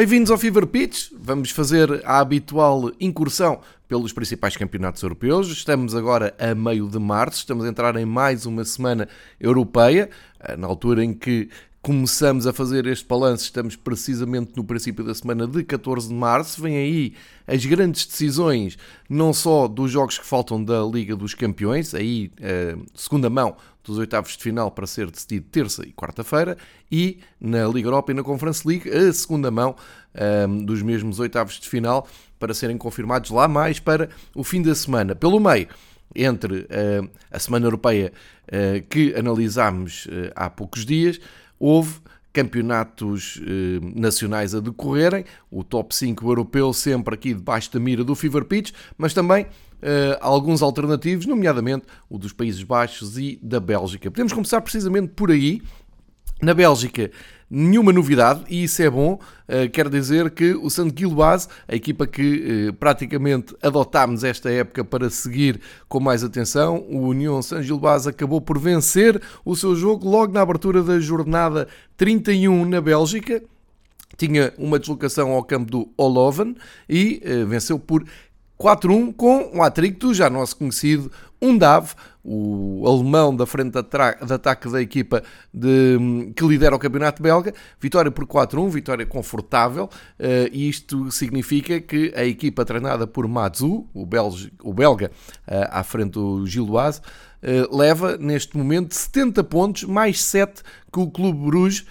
Bem-vindos ao Fever Pitch. Vamos fazer a habitual incursão pelos principais campeonatos europeus. Estamos agora a meio de março, estamos a entrar em mais uma semana europeia, eh, na altura em que começamos a fazer este balanço, estamos precisamente no princípio da semana de 14 de março. Vêm aí as grandes decisões, não só dos jogos que faltam da Liga dos Campeões, aí eh, segunda mão dos oitavos de final para ser decidido terça e quarta-feira, e na Liga Europa e na Conference League, a segunda mão ehm, dos mesmos oitavos de final para serem confirmados lá mais para o fim da semana. Pelo meio, entre uh, a Semana Europeia uh, que analisámos uh, há poucos dias, houve campeonatos nacionais a decorrerem, o top 5 europeu sempre aqui debaixo da mira do Fever Pitch, mas também uh, alguns alternativos, nomeadamente o dos Países Baixos e da Bélgica. Podemos começar precisamente por aí. Na Bélgica, nenhuma novidade, e isso é bom. Uh, quer dizer que o Santo Gilbaz, a equipa que uh, praticamente adotámos esta época para seguir com mais atenção, o União San Gilbaz acabou por vencer o seu jogo logo na abertura da jornada 31 na Bélgica. Tinha uma deslocação ao campo do Oloven e uh, venceu por 4-1 com um atrito já nosso conhecido Undav, o alemão da frente de ataque da equipa de, que lidera o campeonato belga. Vitória por 4-1, vitória confortável, uh, isto significa que a equipa treinada por Matsu, o, o belga, uh, à frente do Gilloise, uh, leva neste momento 70 pontos, mais 7 que o Clube Bruges,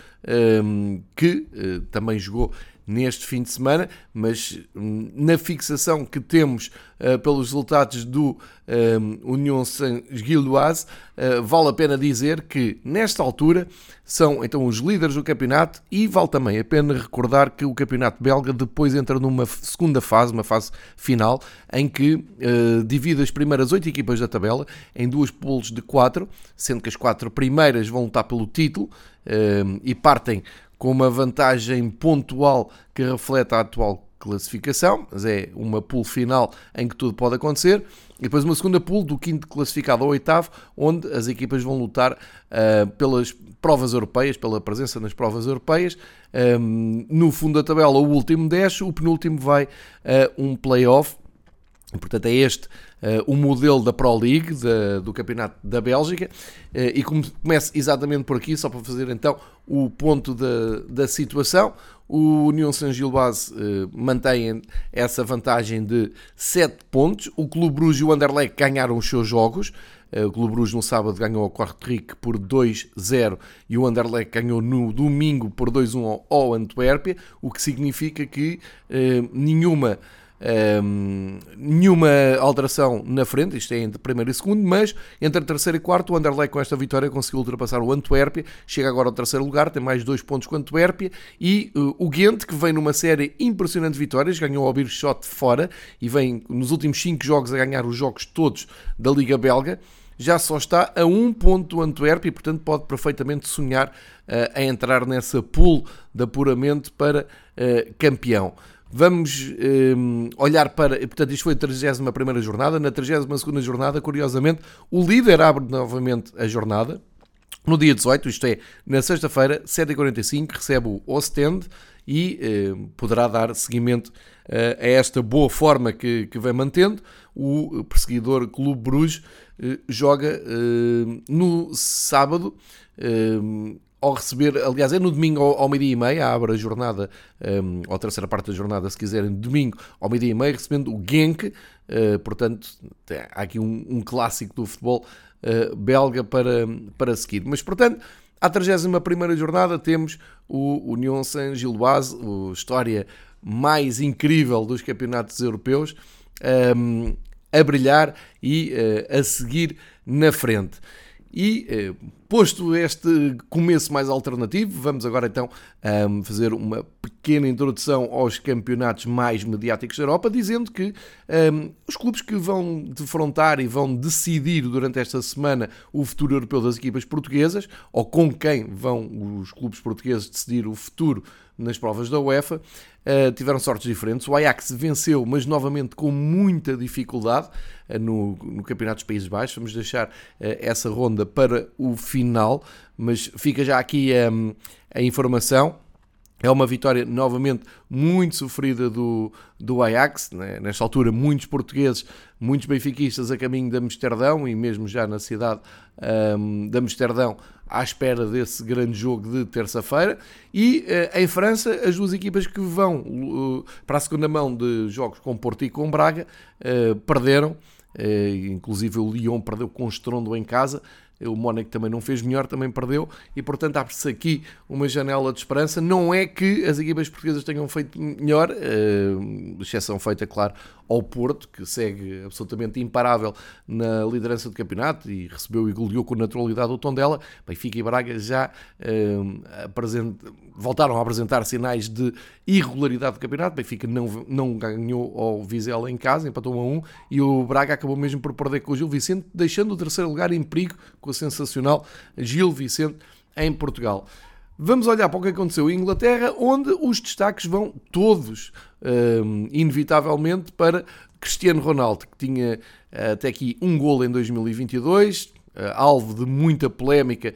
que também jogou neste fim de semana, mas hum, na fixação que temos uh, pelos resultados do um, Union Saint-Gilloise, uh, vale a pena dizer que nesta altura são então os líderes do campeonato e vale também a pena recordar que o campeonato belga depois entra numa segunda fase, uma fase final, em que uh, divide as primeiras oito equipas da tabela em duas pools de quatro, sendo que as quatro primeiras vão lutar pelo título e partem com uma vantagem pontual que reflete a atual classificação, mas é uma pool final em que tudo pode acontecer. E depois uma segunda pool do quinto classificado ao oitavo, onde as equipas vão lutar uh, pelas provas europeias, pela presença nas provas europeias. Um, no fundo da tabela, o último 10, o penúltimo vai a uh, um playoff. Portanto, é este uh, o modelo da Pro League, da, do Campeonato da Bélgica. Uh, e começo exatamente por aqui, só para fazer então o ponto da, da situação. O União Saint-Gilbase uh, mantém essa vantagem de 7 pontos. O Clube Bruges e o Anderlecht ganharam os seus jogos. O Clube Bruges no sábado ganhou ao Kortrijk por 2-0 e o Anderlecht ganhou no domingo por 2-1 ao Antuérpia, o que significa que nenhuma um, nenhuma alteração na frente, isto é entre primeiro e segundo, mas entre terceiro e quarto, o Anderlecht com esta vitória conseguiu ultrapassar o Antuérpia, chega agora ao terceiro lugar, tem mais dois pontos com o Antuérpia, e uh, o Ghent, que vem numa série impressionante de vitórias, ganhou ao Birchot fora, e vem nos últimos cinco jogos a ganhar os jogos todos da Liga Belga, já só está a um ponto do Antuérpia e, portanto, pode perfeitamente sonhar uh, a entrar nessa pool de apuramento para uh, campeão. Vamos um, olhar para. Portanto, isto foi a 31 jornada. Na 32 jornada, curiosamente, o líder abre novamente a jornada. No dia 18, isto é, na sexta-feira, 7h45, recebe o Ostend e eh, poderá dar seguimento eh, a esta boa forma que, que vem mantendo. O perseguidor Clube Bruges eh, joga eh, no sábado hum, ao receber, aliás, é no domingo ao, meio-dia e meia, abre a jornada, um, ou a terceira parte da jornada, se quiserem, domingo ao meio-dia e meia, recebendo o Genk, uh, portanto, há aqui um, um clássico do futebol uh, belga para, para seguir. Mas, portanto, à 31 jornada temos o Union Saint-Gilloise, a história mais incrível dos campeonatos europeus, um, a brilhar e uh, a seguir na frente. E posto este começo mais alternativo, vamos agora então um, fazer uma pequena introdução aos campeonatos mais mediáticos da Europa, dizendo que um, os clubes que vão defrontar e vão decidir durante esta semana o futuro europeu das equipas portuguesas, ou com quem vão os clubes portugueses decidir o futuro nas provas da UEFA, uh, tiveram sortes diferentes. O Ajax venceu, mas novamente com muita dificuldade uh, no, no Campeonato dos Países Baixos. Vamos deixar uh, essa ronda para o final, mas fica já aqui um, a informação É uma vitória, novamente, muito sofrida do, do Ajax. Né? Nesta altura, muitos portugueses, muitos benfiquistas a caminho de Amsterdão e mesmo já na cidade um, de Amsterdão à espera desse grande jogo de terça-feira. E uh, em França, as duas equipas que vão uh, para a segunda mão de jogos com Porto e com Braga uh, perderam. inclusive o Lyon perdeu com estrondo em casa o Mónaco também não fez melhor, também perdeu, e portanto abre-se aqui uma janela de esperança. Não é que as equipas portuguesas tenham feito melhor, uh, exceção feita, claro, ao Porto, que segue absolutamente imparável na liderança do campeonato e recebeu e goleou com naturalidade o tom dela. Benfica e Braga já uh, voltaram a apresentar sinais de irregularidade do campeonato. Benfica não, não ganhou ao Vizela em casa, empatou 1 a 1 e o Braga acabou mesmo por perder com o Gil Vicente, deixando o terceiro lugar em perigo com a sensacional Gil Vicente em Portugal. Vamos olhar para o que aconteceu em Inglaterra, onde os destaques vão todos, um, inevitavelmente, para Cristiano Ronaldo, que tinha eh, até aqui um gol em 2022, uh, alvo de muita polémica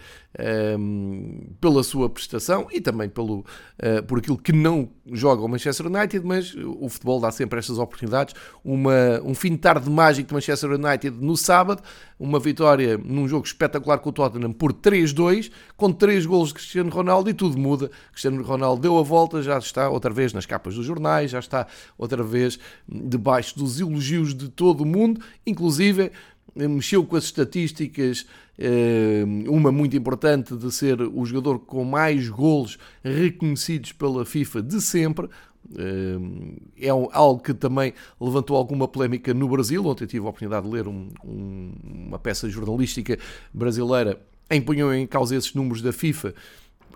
um, pela sua prestação e também pelo, uh, por aquilo que não joga o Manchester United, mas o futebol dá sempre estas oportunidades. Uma, um fim de tarde mágico de Manchester United no sábado, uma vitória num jogo espetacular com o Tottenham por 3-2, com 3 golos de Cristiano Ronaldo e tudo muda. Cristiano Ronaldo deu a volta, já está outra vez nas capas dos jornais, já está outra vez debaixo dos elogios de todo o mundo, inclusive mexeu com as estatísticas, eh, uma muito importante de ser o jogador com mais golos reconhecidos pela FIFA de sempre. Eh, é algo que também levantou alguma polémica no Brasil. Ontem tive a oportunidade de ler um, um, uma peça jornalística brasileira em em causa esses números da FIFA,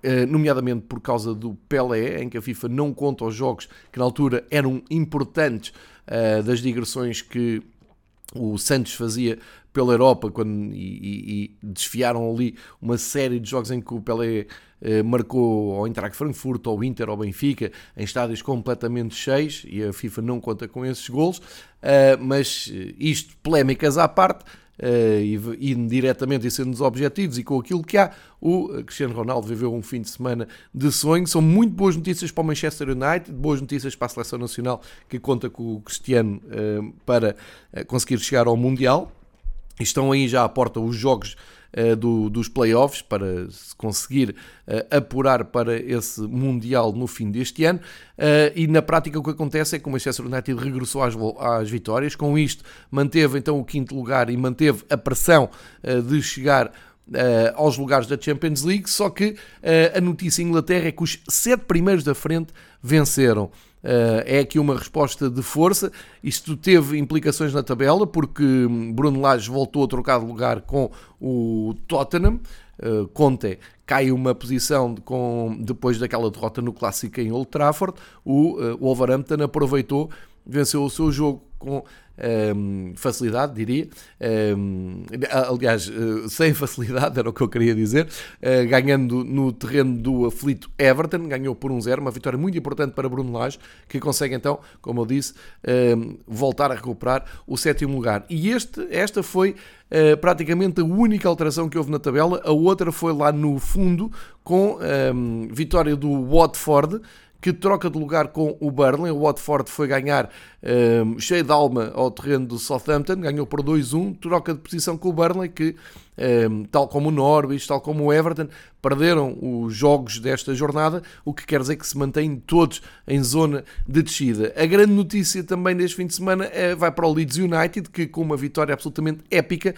eh, nomeadamente por causa do Pelé, em que a FIFA não conta os jogos que na altura eram importantes das digressões que o Santos fazia pela Europa quando, e, e, desfiaram ali uma série de jogos em que o Pelé eh, marcou ao Eintracht Frankfurt, ao Inter, ao Benfica, em estádios completamente cheios e a FIFA não conta com esses golos, uh, mas eh, isto, polémicas à parte, uh, e, diretamente e sendo os objetivos e com aquilo que há, o Cristiano Ronaldo viveu um fim de semana de sonho. São muito boas notícias para o Manchester United, boas notícias para a seleção nacional que conta com o Cristiano uh, para conseguir chegar ao Mundial. Estão aí já à porta os jogos do, dos playoffs para se conseguir uh, apurar para esse Mundial no fim deste ano. Uh, e na prática o que acontece é que o Manchester United regressou às, às vitórias, com isto manteve então o quinto lugar e manteve a pressão de chegar Uh, aos lugares da Champions League, só que uh, a notícia em Inglaterra é que os sete primeiros da frente venceram. Uh, é aqui uma resposta de força. Isto teve implicações na tabela, porque Bruno Lage voltou a trocar de lugar com o Tottenham. Uh, Conte cai uma posição com, depois daquela derrota no Clássico em Old Trafford. O uh, Wolverhampton aproveitou, venceu o seu jogo com um, facilidade, diria. Um, aliás, uh, sem facilidade, era o que eu queria dizer. Uh, ganhando no terreno do aflito Everton, ganhou por 1-0, um uma vitória muito importante para Bruno Lage, que consegue então, como eu disse, voltar a recuperar o sétimo lugar. E este, esta foi Uh, praticamente a única alteração que houve na tabela. A outra foi lá no fundo, com um, vitória do Watford, que troca de lugar com o Burnley. O Watford foi ganhar um, cheio de alma ao terreno do Southampton, ganhou por 2-1, troca de posição com o Burnley, que, um, tal como o Norwich, tal como o Everton, perderam os jogos desta jornada, o que quer dizer que se mantêm todos em zona de descida. A grande notícia também deste fim de semana é, vai para o Leeds United, que com uma vitória absolutamente épica,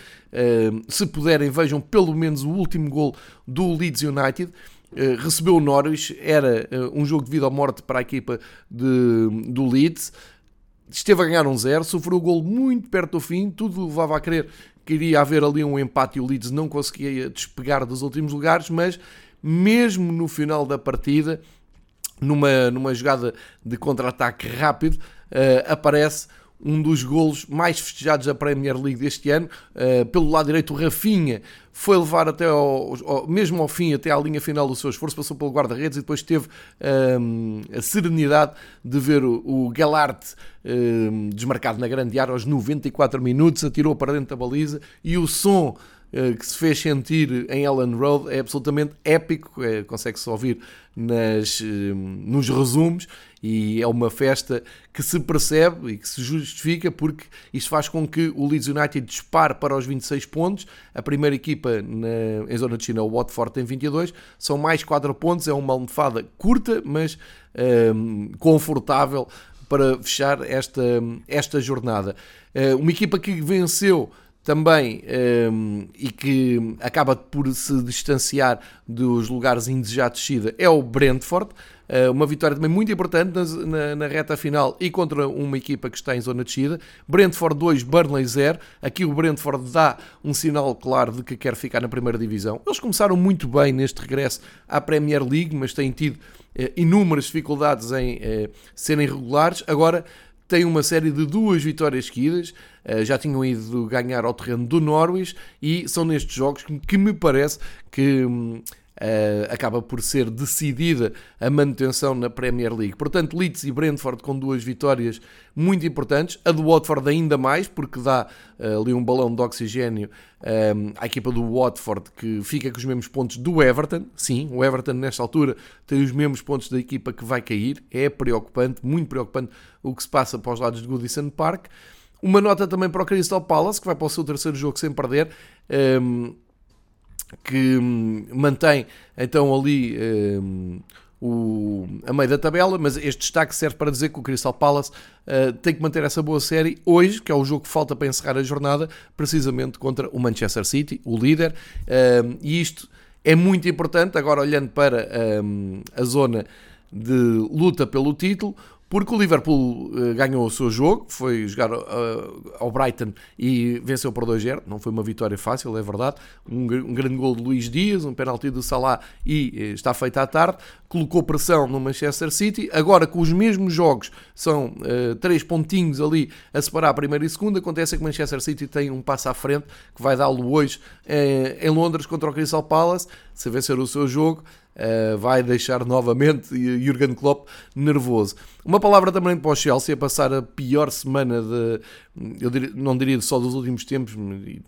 um, se puderem, vejam pelo menos o último gol do Leeds United. Uh, recebeu o Norwich, era uh, um jogo de vida ou morte para a equipa de, do Leeds. Esteve a ganhar um zero, sofreu o gol muito perto do fim, tudo levava a crer que iria haver ali um empate e o Leeds não conseguia despegar dos últimos lugares, mas mesmo no final da partida, numa, numa jogada de contra-ataque rápido, uh, aparece um dos golos mais festejados da Premier League deste ano. Uh, pelo lado direito, o Rafinha foi levar até ao, ao, mesmo ao fim, até à linha final do seu esforço, passou pelo guarda-redes e depois teve um, a serenidade de ver o, o Galarte um, desmarcado na grande área aos 94 minutos, atirou para dentro da baliza e o som que se fez sentir em Ellen Road é absolutamente épico, é, consegue-se ouvir nas, nos resumos e é uma festa que se percebe e que se justifica porque isto faz com que o Leeds United dispare para os 26 pontos. A primeira equipa na, em zona de China, o Watford, tem 22. São mais 4 pontos. É uma almofada curta, mas um, confortável para fechar esta, esta jornada. Uma equipa que venceu também um, e que acaba por se distanciar dos lugares indesejados de descida é o Brentford. Uh, uma vitória também muito importante na, na, na, reta final e contra uma equipa que está em zona de descida. Brentford 2, Burnley 0. Aqui o Brentford dá um sinal claro de que quer ficar na primeira divisão. Eles começaram muito bem neste regresso à Premier League, mas têm tido uh, inúmeras dificuldades em uh, serem regulares. Agora tem uma série de duas vitórias seguidas, eh, já tinham ido ganhar ao terreno do Norwich e são nestes jogos que me parece que hum, acaba por ser decidida a manutenção na Premier League. Portanto, Leeds e Brentford com duas vitórias muito importantes, a do Watford ainda mais, porque dá uh, ali um balão de oxigênio um, à equipa do Watford que fica com os mesmos pontos do Everton. Sim, o Everton nesta altura tem os mesmos pontos da equipa que vai cair. É preocupante, muito preocupante o que se passa para os lados de Goodison Park. Uma nota também para o Crystal Palace, que vai para o seu terceiro jogo sem perder. Um, que hum, mantém então ali um, o, a meio da tabela, mas este destaque serve para dizer que o Crystal Palace uh, tem que manter essa boa série hoje, que é o jogo que falta para encerrar a jornada, precisamente contra o Manchester City, o líder, uh, e isto é muito importante, agora olhando para um, a zona de luta pelo título, porque o Liverpool uh, ganhou o seu jogo, foi jogar uh, ao Brighton e venceu por 2-0. Não foi uma vitória fácil, é verdade. Um, um, grande gol de Luís Dias, um penalti do Salah e uh, está feita à tarde. Colocou pressão no Manchester City. Agora, com os mesmos jogos, são três pontinhos ali a separar a primeira e segunda. Acontece que o Manchester City tem um passo à frente que vai dá-lo hoje em Londres contra o Crystal Palace. Se vencer o seu jogo, uh, vai deixar novamente Jurgen Klopp nervoso. Uma palavra também para o Chelsea, a passar a pior semana de, eu diria, não diria só dos últimos tempos,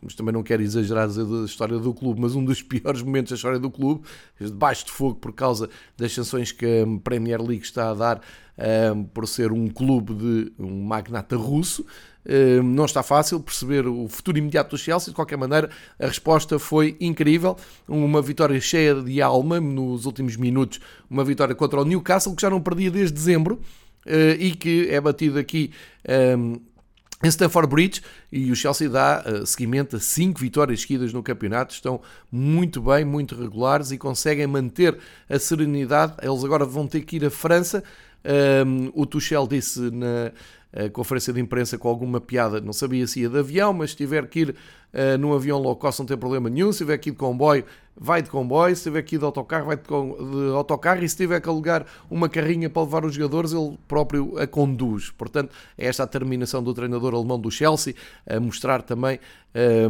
mas também não quero exagerar da história do clube, mas um dos piores momentos da história do clube, debaixo de fogo por causa das sanções que a Premier League está a dar eh, por ser um clube de um magnata russo. Hum, não está fácil perceber o futuro imediato do Chelsea. De qualquer maneira, a resposta foi incrível. Uma vitória cheia de alma nos últimos minutos. Uma vitória contra o Newcastle, que já não perdia desde dezembro eh, e que é batido aqui hum, em Stamford Bridge e o Chelsea dá uh, seguimento a 5 vitórias seguidas no campeonato, estão muito bem, muito regulares e conseguem manter a serenidade. Eles agora vão ter que ir à França. Um, o Tuchel disse na, a conferência de imprensa com alguma piada, não sabia se ia de avião, mas se tiver que ir uh, num avião low cost não tem problema nenhum, se tiver que ir de comboio, vai de comboio, se tiver que ir de autocarro, vai de, de autocarro, e se tiver que alugar uma carrinha para levar os jogadores, ele próprio a conduz. Portanto, é esta a terminação do treinador alemão do Chelsea, a mostrar também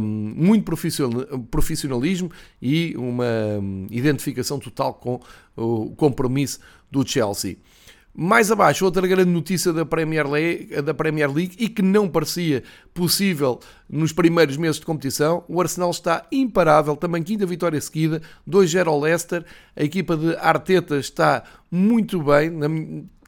um, muito profissionalismo e uma um, identificação total com o compromisso do Chelsea. Mais abaixo, outra grande notícia da Premier, League, da Premier League e que não parecia possível nos primeiros meses de competição. O Arsenal está imparável, também quinta vitória seguida, 2-0 ao Leicester. A equipa de Arteta está muito bem, na,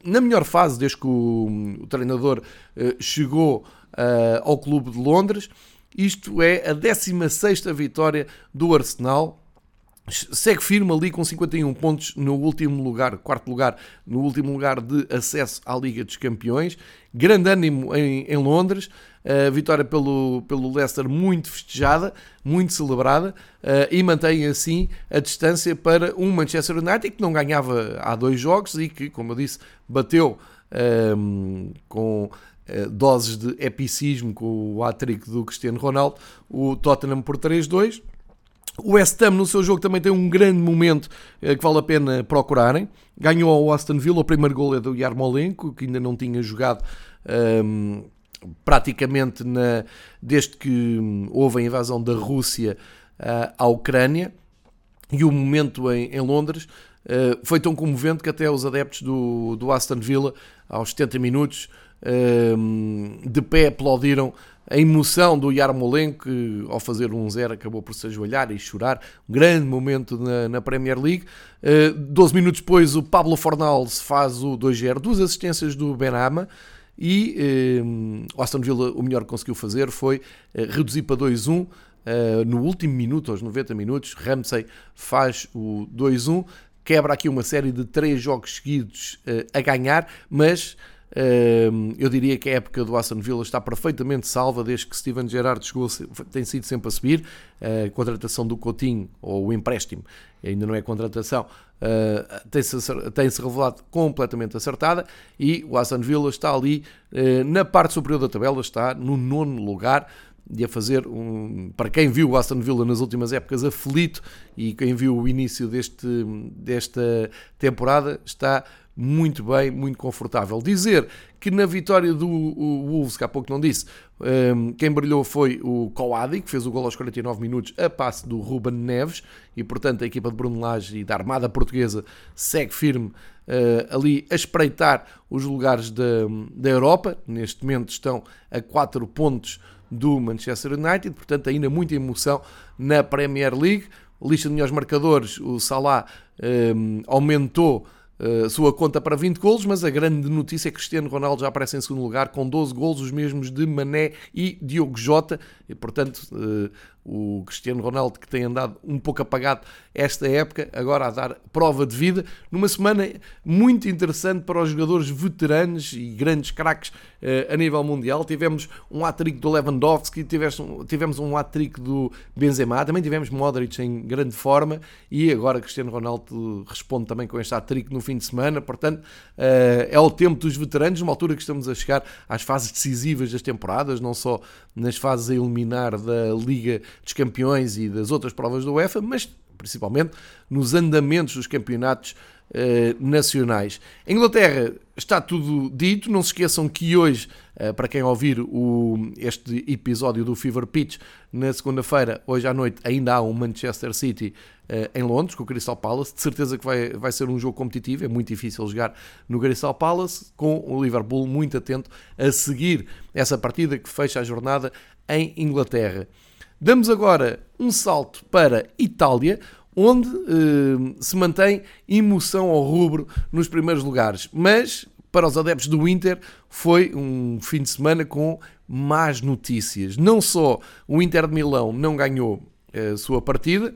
na melhor fase desde que o, o treinador uh, chegou uh, ao Clube de Londres. Isto é a 16 vitória do Arsenal, segue firme ali com 51 pontos no último lugar, quarto lugar, no último lugar de acesso à Liga dos Campeões. Grande ânimo em, em Londres, a vitória pelo, pelo Leicester muito festejada, muito celebrada uh, e mantém assim a distância para um Manchester United que não ganhava há dois jogos e que, como eu disse, bateu um, ehm, com uh, doses de epicismo com o hat-trick do Cristiano Ronaldo, o Tottenham por 3-2 o West Ham no seu jogo também tem um grande momento eh, que vale a pena procurarem. Ganhou ao Aston Villa, o primeiro gol é do Yarmolenko, que ainda não tinha jogado um, ehm, praticamente na, desde que houve a invasão da Rússia uh, à Ucrânia. E o momento em, em Londres uh, foi tão comovente que até os adeptos do, do Aston Villa, aos 70 minutos, uh, de pé aplaudiram a emoção do Yarmolenko, que ao fazer um zero acabou por se ajoelhar e chorar. Um grande momento na, na Premier League. Uh, 12 minutos depois, o Pablo Fornals faz o 2-0, duas assistências do Benama. E o Aston Villa, o melhor que conseguiu fazer foi reduzir para 2-1. Uh, no último minuto, aos 90 minutos, Ramsey faz o 2-1, quebra aqui uma série de três jogos seguidos a ganhar, mas eu diria que a época do Aston Villa está perfeitamente salva desde que Steven Gerrard chegou, tem sido sempre a subir. A contratação do Coutinho, ou o empréstimo, ainda não é contratação, ah, tem-se tem -se revelado completamente acertada e o Aston Villa está ali na parte superior da tabela, está no nono lugar e a fazer um. Para quem viu o Aston Villa nas últimas épocas aflito e quem viu o início deste, desta temporada, está muito bem, muito confortável. Dizer que na vitória do Wolves, que há pouco não disse, um, quem brilhou foi o Coadi, que fez o gol aos 49 minutos a passe do Ruben Neves, e portanto a equipa de Bruno Lage e da Armada Portuguesa segue firme uh, ali a espreitar os lugares da, da Europa. Neste momento estão a 4 pontos do Manchester United, portanto ainda muita emoção na Premier League. Lista de melhores marcadores, o Salah um, aumentou a sua conta para 20 golos, mas a grande notícia é que Cristiano Ronaldo já aparece em segundo lugar com 12 golos, os mesmos de Mané e Diogo Jota, e portanto eh, o Cristiano Ronaldo que tem andado um pouco apagado esta época, agora a dar prova de vida, numa semana muito interessante para os jogadores veteranos e grandes craques uh, a nível mundial. Tivemos um hat-trick do Lewandowski, tivemos, tivemos um hat-trick do Benzema, também tivemos Modric em grande forma e agora Cristiano Ronaldo responde também com este hat-trick no fim de semana. Portanto, uh, é o tempo dos veteranos, numa altura que estamos a chegar às fases decisivas das temporadas, não só nas fases a eliminar da Liga dos Campeões e das outras provas do UEFA, mas principalmente nos andamentos dos campeonatos eh, nacionais. Inglaterra está tudo dito, não se esqueçam que hoje, eh, para quem ouvir o, este episódio do Fever Pitch, na segunda-feira, hoje à noite, ainda há um Manchester City eh, em Londres, com o Crystal Palace. De certeza que vai, vai ser um jogo competitivo, é muito difícil jogar no Crystal Palace, com o Liverpool muito atento a seguir essa partida que fecha a jornada em Inglaterra. Damos agora um salto para Itália, onde eh, se mantém emoção ao rubro nos primeiros lugares. Mas, para os adeptos do Inter, foi um fim de semana com más notícias. Não só o Inter de Milão não ganhou eh, a sua partida,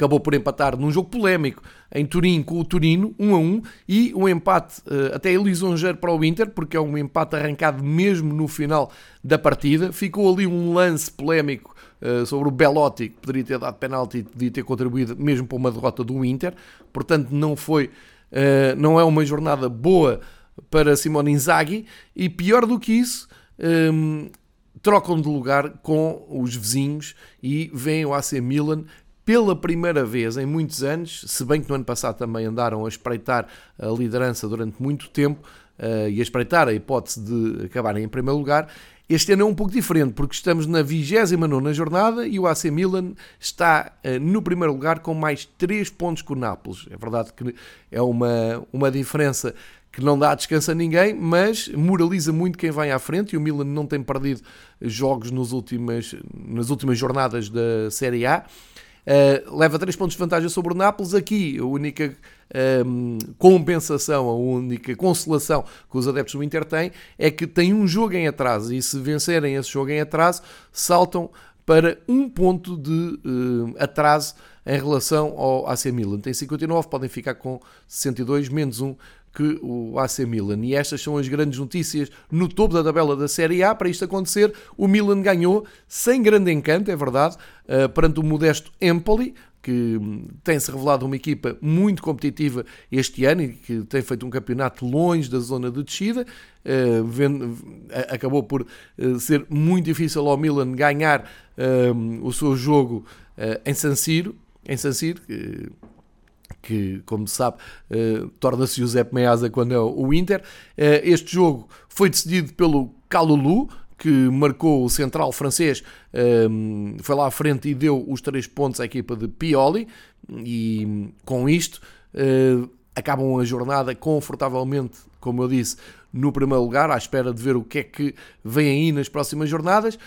acabou por empatar num jogo polémico em Turim com o Turino, 1 a 1, e um empate uh, até lisonjeiro para o Inter, porque é um empate arrancado mesmo no final da partida. Ficou ali um lance polémico uh, sobre o Belotti, que poderia ter dado penalti e poderia ter contribuído mesmo para uma derrota do Inter. Portanto, não foi, uh, não é uma jornada boa para Simone Inzaghi, e pior do que isso, um, trocam de lugar com os vizinhos e vem o AC Milan pela primeira vez em muitos anos, se bem que no ano passado também andaram a espreitar a liderança durante muito tempo uh, e a espreitar a hipótese de acabarem em primeiro lugar, este ano é um pouco diferente, porque estamos na 29 jornada e o AC Milan está uh, no primeiro lugar com mais 3 pontos que o Nápoles. É verdade que é uma, uma diferença que não dá descanso a ninguém, mas moraliza muito quem vai à frente e o Milan não tem perdido jogos nos últimas, nas últimas jornadas da Série A. Uh, leva 3 pontos de vantagem sobre o Nápoles. Aqui, a única um, ehm, compensação, a única consolação que os adeptos do Inter têm é que tem um jogo em atraso e se vencerem esse jogo em atraso, saltam para um ponto de uh, atraso em relação ao AC Milan. Tem 59, podem ficar com 62, menos um que o AC Milan. E estas são as grandes notícias no topo da tabela da Série A. Para isto acontecer, o Milan ganhou sem grande encanto, é verdade, uh, perante o modesto Empoli, que tem-se revelado uma equipa muito competitiva este ano e que tem feito um campeonato longe da zona de descida. Vendo, acabou por uh, ser muito difícil ao Milan ganhar o seu jogo em San Siro, em San Siro que, como se sabe, uh, torna-se Josep Meazza quando é o Inter. Uh, este jogo foi decidido pelo Calulu, que marcou o central francês, um, eh, foi lá à frente e deu os três pontos à equipa de Pioli, e com isto uh, acabam a jornada confortavelmente, como eu disse, no primeiro lugar, à espera de ver o que é que vem aí nas próximas jornadas.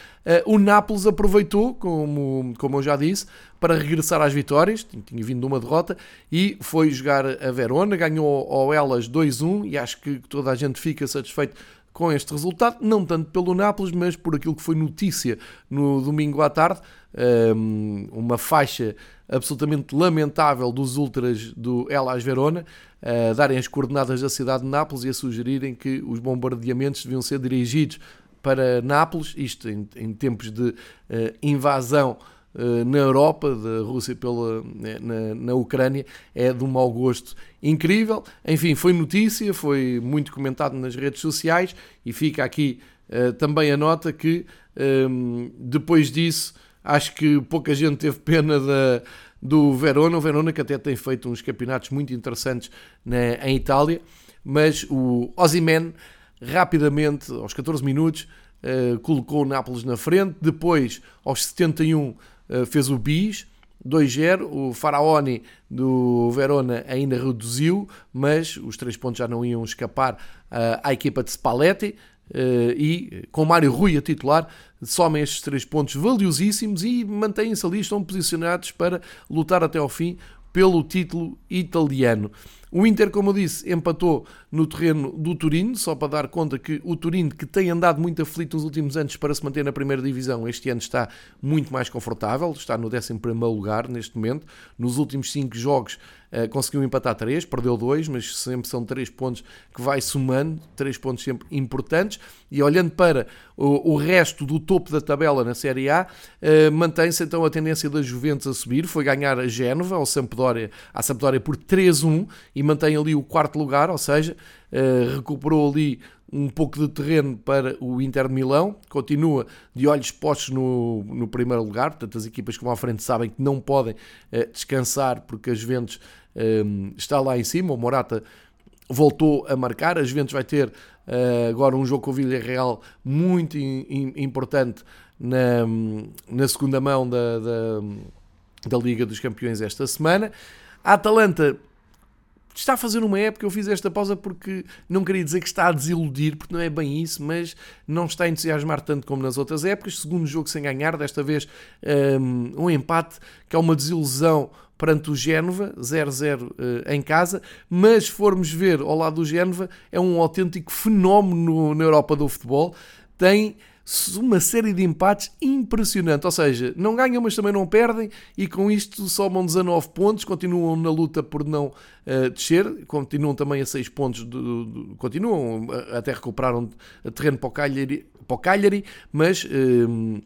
o Nápoles aproveitou, como, como eu já disse, para regressar às vitórias, tinha vindo de uma derrota, e foi jogar a Verona, ganhou ao Elas 2-1, e acho que toda a gente fica satisfeito com este resultado, não tanto pelo Nápoles, mas por aquilo que foi notícia no domingo à tarde, uma faixa absolutamente lamentável dos ultras do Elas Verona, a darem as coordenadas da cidade de Nápoles e a sugerirem que os bombardeamentos deviam ser dirigidos para Nápoles, isto em, em tempos de uh, invasão uh, na Europa, da Rússia pela, na, na Ucrânia, é de um mau gosto incrível. Enfim, foi notícia, foi muito comentado nas redes sociais e fica aqui uh, também a nota que um, depois disso acho que pouca gente teve pena da, do Verona. O Verona que até tem feito uns campeonatos muito interessantes na, em Itália, mas o Ozyman rapidamente, aos 14 minutos, uh, colocou o Nápoles na frente. Depois, aos 71, uh, fez o bis. 2-0, o Faraoni do Verona ainda reduziu, mas os três pontos já não iam escapar uh, à equipa de Spalletti. Uh, e com Mário Rui a titular, somem estes três pontos valiosíssimos e mantêm-se ali, estão posicionados para lutar até ao fim pelo título italiano. O Inter, como eu disse, empatou no terreno do Turino, só para dar conta que o Turino, que tem andado muito aflito nos últimos anos para se manter na primeira divisão, este ano está muito mais confortável, está no 11 lugar neste momento. Nos últimos 5 jogos conseguiu empatar 3, perdeu 2, mas sempre são 3 pontos que vai somando, 3 pontos sempre importantes. E olhando para o, o resto do topo da tabela na Série A, uh, mantém-se então a tendência da Juventus a subir, foi ganhar a Génova, ao Sampdoria, à Sampdoria por 3-1 e mantém ali o quarto lugar, ou seja, uh, recuperou ali um pouco de terreno para o Inter de Milão, continua de olhos postos no, no primeiro lugar, portanto as equipas que vão à frente sabem que não podem uh, descansar porque a Juventus uh, está lá em cima, o Morata voltou a marcar, a Juventus vai ter uh, agora um jogo com o Villarreal muito in, in, importante na, na segunda mão da, da, da Liga dos Campeões esta semana. A Atalanta está a fazer uma época, eu fiz esta pausa porque não queria dizer que está a desiludir, porque não é bem isso, mas não está a entusiasmar tanto como nas outras épocas. Segundo jogo sem ganhar, desta vez um, um empate, que é uma desilusão perante o Génova, 0-0 uh, em casa, mas formos ver ao lado do Génova, é um autêntico fenómeno na Europa do futebol. Tem uma série de empates impressionante. Ou seja, não ganham, mas também não perdem, e com isto somam 19 pontos, continuam na luta por não uh, descer, continuam também a 6 pontos, continuam, até recuperaram terreno para o Cagliari, para o Cagliari mas. Uh,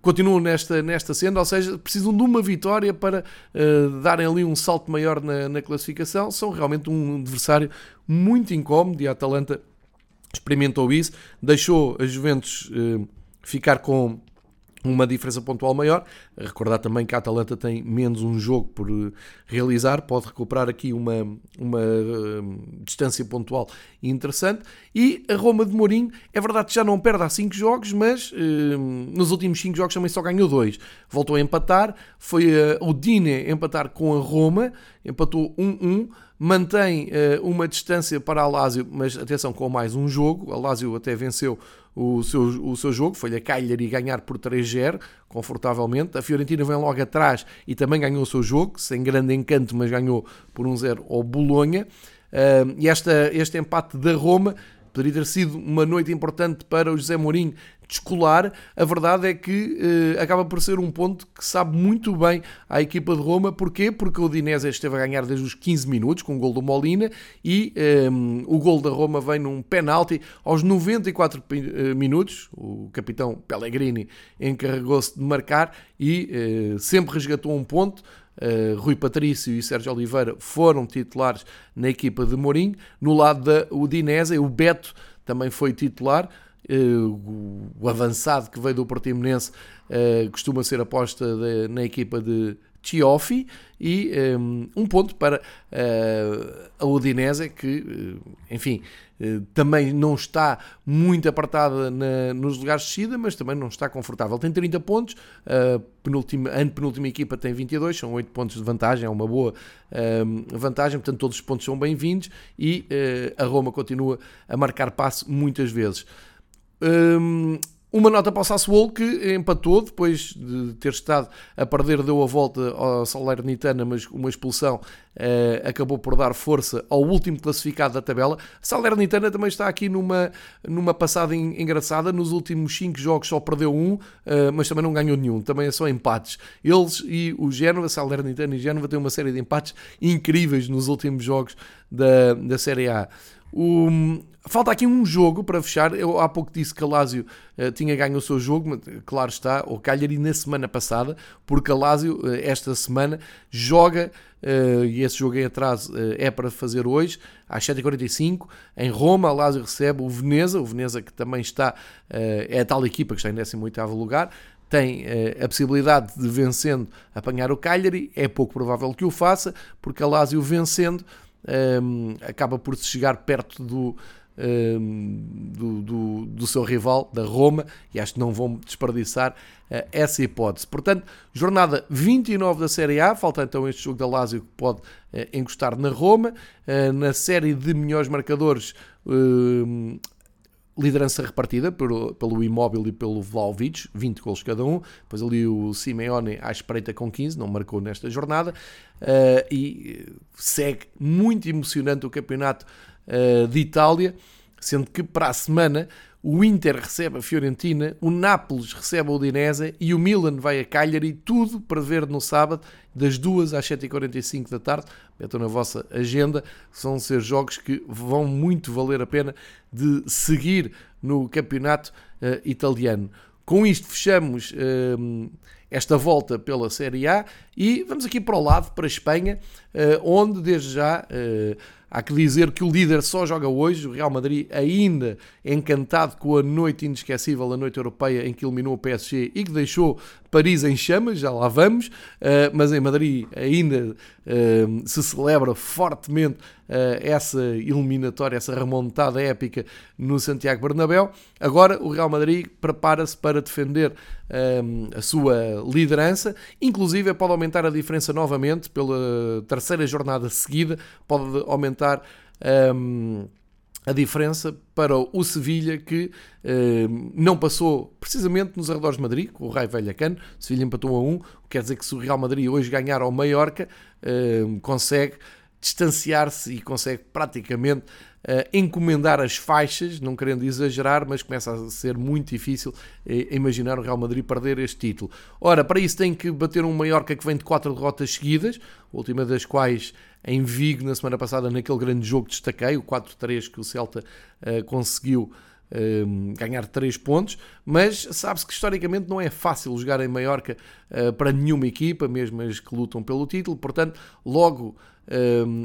continuam nesta, nesta senda, ou seja, precisam de uma vitória para uh, darem ali um salto maior na, na classificação. São realmente um adversário muito incómodo e a Atalanta experimentou isso, deixou a Juventus eh, ficar com uma diferença pontual maior. Recordar também que a Atalanta tem menos um jogo por eh, realizar, pode recuperar aqui uma, uma uh, distância pontual interessante. E a Roma de Mourinho, é verdade que já não perde há 5 jogos, mas uh, nos últimos 5 jogos também só ganhou 2. Voltou a empatar, foi o Dine empatar com a Roma, empatou 1-1 mantém uh, uma distância para a Lazio, mas atenção, com mais um jogo. A Lazio até venceu o seu, o seu jogo, foi a Cagliari ganhar por 3-0, confortavelmente. A Fiorentina vem logo atrás e também ganhou o seu jogo, sem grande encanto, mas ganhou por 1-0 ao Bolonha. Uh, e esta, este empate da Roma poderia ter sido uma noite importante para o José Mourinho descolar, a verdade é que eh, acaba por ser um ponto que sabe muito bem à equipa de Roma. Porquê? Porque o Dinese esteve a ganhar desde os 15 minutos com o gol do Molina e eh, o gol da Roma vem num penalti aos 94 eh, minutos. O capitão Pellegrini encarregou-se de marcar e eh, sempre resgatou um ponto. Uh, Rui Patrício e Sérgio Oliveira foram titulares na equipa de Mourinho. No lado da Udinese, o Beto também foi titular. Uh, o avançado que veio do Portimonense uh, costuma ser aposta de, na equipa de Chioffi e um, um ponto para a Udinese que, enfim, também não está muito apertada na, nos lugares de descida, mas também não está confortável. Tem 30 pontos, a penúltima, a penúltima equipa tem 22, são 8 pontos de vantagem, é uma boa vantagem, portanto todos os pontos são bem-vindos e a Roma continua a marcar passo muitas vezes. Um, uma nota para o Sassuolo que empatou depois de ter estado a perder, deu a volta ao Salernitana, mas uma expulsão eh, acabou por dar força ao último classificado da tabela. Salernitana também está aqui numa, numa passada engraçada. Nos últimos 5 jogos só perdeu um, eh, mas também não ganhou nenhum. Também é só empates. Eles e o Génova, Salernitana e Génova, têm uma série de empates incríveis nos últimos jogos da, da Série A. O, falta aqui um jogo para fechar. Eu há pouco disse que a Lazio uh, tinha ganho o seu jogo, mas, claro está, o Cagliari na semana passada, porque a Lazio uh, esta semana joga, uh, e esse jogo em atraso é para fazer hoje, às 7h45, em Roma. A Lazio recebe o Veneza, o Veneza que também está, é a tal equipa que está em 18 lugar tem a possibilidade de vencendo apanhar o Cagliari, é pouco provável que o faça, porque a Lazio vencendo um, acaba por se chegar perto do, um, do, do, do, seu rival, da Roma, e acho que não vão desperdiçar uh, essa hipótese. Portanto, jornada 29 da Série A, falta então este jogo da Lazio que pode uh, encostar na Roma. Uh, na série de melhores marcadores, liderança repartida pelo, pelo Imóvel e pelo Vlaovic, 20 gols cada um. Depois ali o Simeone à espreita com 15, não marcou nesta jornada. Uh, e segue muito emocionante o campeonato uh, de Itália, sendo que para a semana o Inter recebe a Fiorentina, o Nápoles recebe a Udinese e o Milan vai a Cagliari, tudo para ver no sábado, das 2 às 7h45 da tarde. Metam na vossa agenda, são ser jogos que vão muito valer a pena de seguir no campeonato uh, italiano. Com isto fechamos uh, esta volta pela Série A e vamos aqui para o lado, para a Espanha, uh, onde desde já Há que dizer que o líder só joga hoje, o Real Madrid ainda encantado com a noite inesquecível, a noite europeia em que eliminou o PSG e que deixou Paris em chamas, já lá vamos, uh, mas em Madrid ainda uh, se celebra fortemente uh, essa eliminatória, essa remontada épica no Santiago Bernabéu. Agora o Real Madrid prepara-se para defender a sua liderança, inclusive pode aumentar a diferença novamente pela terceira jornada seguida, pode aumentar. Um, a diferença para o Sevilha que eh, não passou precisamente nos arredores de Madrid, com o Raio Vallecano, o Sevilha empatou a 1, quer dizer que se o Real Madrid hoje ganhar ao Mallorca, eh, consegue distanciar-se e consegue praticamente uh, encomendar as faixas, não querendo exagerar, mas começa a ser muito difícil uh, imaginar o Real Madrid perder este título. Ora, para isso tem que bater um Mallorca que vem de quatro derrotas seguidas, a última das quais em Vigo na semana passada, naquele grande jogo destaquei, o 4-3 que o Celta uh, conseguiu ganhar 3 pontos, mas sabe-se que historicamente não é fácil jogar em Maiorca para nenhuma equipa, mesmo as que lutam pelo título, portanto, logo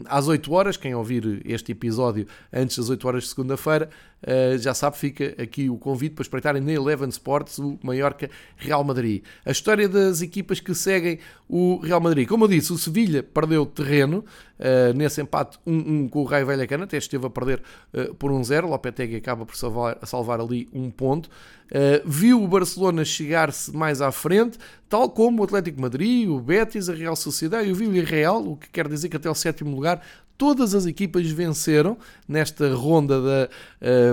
às 8 horas, quem ouvir este episódio antes das 8 horas de segunda-feira, uh, já sabe, fica aqui o convite para espreitarem na Eleven Sports o Mallorca Real Madrid. A história das equipas que seguem o Real Madrid. Como eu disse, o Sevilha perdeu terreno uh, nesse empate 1-1 com o Raio Vallecano, até esteve a perder uh, por 1-0. Um Lopetegui acaba por salvar, salvar ali um ponto. Uh, viu o Barcelona chegar-se mais à frente, tal como o Atlético Madrid, o Betis, a Real Sociedade e o Villarreal, o que quer dizer que até o sétimo lugar todas as equipas venceram nesta ronda da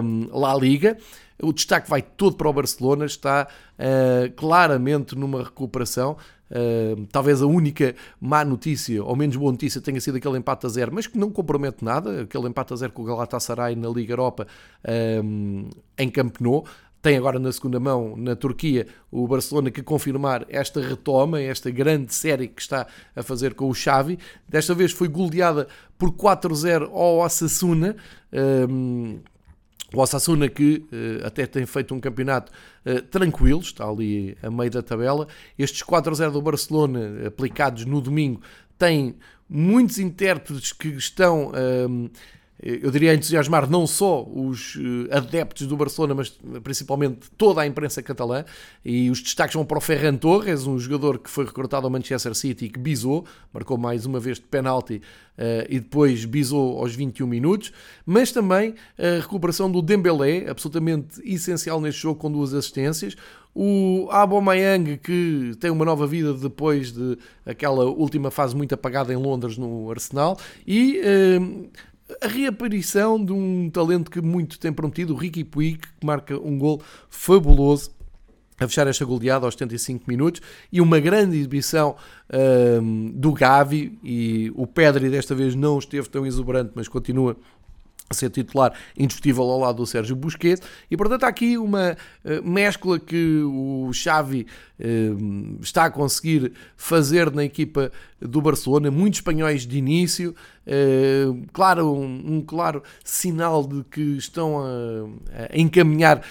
um, La Liga. O destaque vai todo para o Barcelona, está uh, claramente numa recuperação. Uh, talvez a única má notícia, ou menos boa notícia, tenha sido aquele empate a zero, mas que não compromete nada. Aquele empate a zero com o Galatasaray na Liga Europa um, em Camp Nou. Tem agora na segunda mão, na Turquia, o Barcelona que confirmar esta retoma, esta grande série que está a fazer com o Xavi. Desta vez foi goleada por 4-0 ao Osasuna. Um, o Osasuna que uh, até tem feito um campeonato uh, tranquilo, está ali a meio da tabela. Estes 4-0 do Barcelona, aplicados no domingo, têm muitos intérpretes que estão... Um, eu diria entusiasmar não só os adeptos do Barcelona, mas principalmente toda a imprensa catalã. E os destaques vão para o Ferran Torres, um jogador que foi recrutado ao Manchester City e que bisou, marcou mais uma vez de penalti e depois bisou aos 21 minutos. Mas também a recuperação do Dembélé, absolutamente essencial neste jogo, com duas assistências. O Aubameyang, que tem uma nova vida depois de aquela última fase muito apagada em Londres no Arsenal. E a reaparição de um talento que muito tem prometido, o Ricky Puig, que marca um gol fabuloso a fechar esta goleada aos 75 minutos e uma grande exibição um, do Gavi e o Pedri desta vez não esteve tão exuberante, mas continua a ser titular indiscutível ao lado do Sérgio Busquets. E portanto há aqui uma uh, mescla que o Xavi uh, está a conseguir fazer na equipa do Barcelona, muitos espanhóis de início, uh, claro, um, um, claro sinal de que estão a, a encaminhar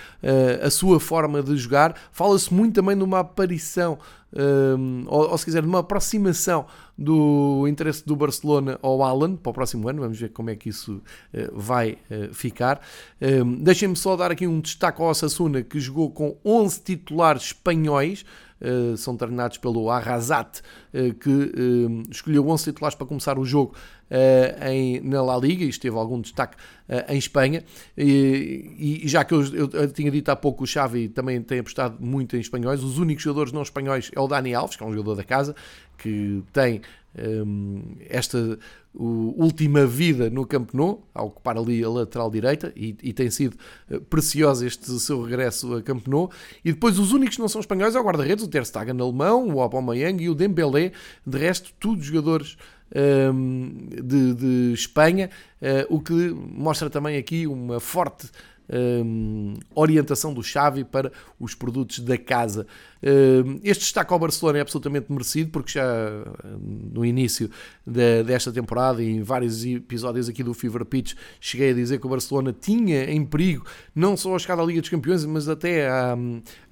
a sua forma de jogar. Fala-se muito também de uma aparição um, ou, ou, se quiser, uma aproximação do interesse do Barcelona ao Alan para o próximo ano. Vamos ver como é que isso uh, vai ficar. Um, Deixem-me só dar aqui um destaque ao Osasuna, que jogou com 11 titulares espanhóis. Uh, são treinados pelo Arrasate, que escolheu 11 titulares para começar o jogo em, na La Liga, isto teve algum destaque em Espanha, e, e, já que eu, eu, eu, tinha dito há pouco, o Xavi também tem apostado muito em espanhóis, os únicos jogadores não espanhóis é o Dani Alves, que é um jogador da casa, que tem esta última vida no Camp Nou, a ocupar ali a lateral direita, e, e, tem sido eh, precioso este seu regresso a Camp Nou. E depois os únicos que não são espanhóis é o guarda-redes, o Ter Stegen alemão, o Aubameyang e o Dembélé, de resto, todos jogadores um, de, de, Espanha, uh, o que mostra também aqui uma forte um, orientação do Xavi para os produtos da casa. Um, este destaque ao Barcelona é absolutamente merecido, porque já no início de, desta temporada em vários episódios aqui do Fever Pitch cheguei a dizer que o Barcelona tinha em perigo não só a chegada à Liga dos Campeões, mas até a,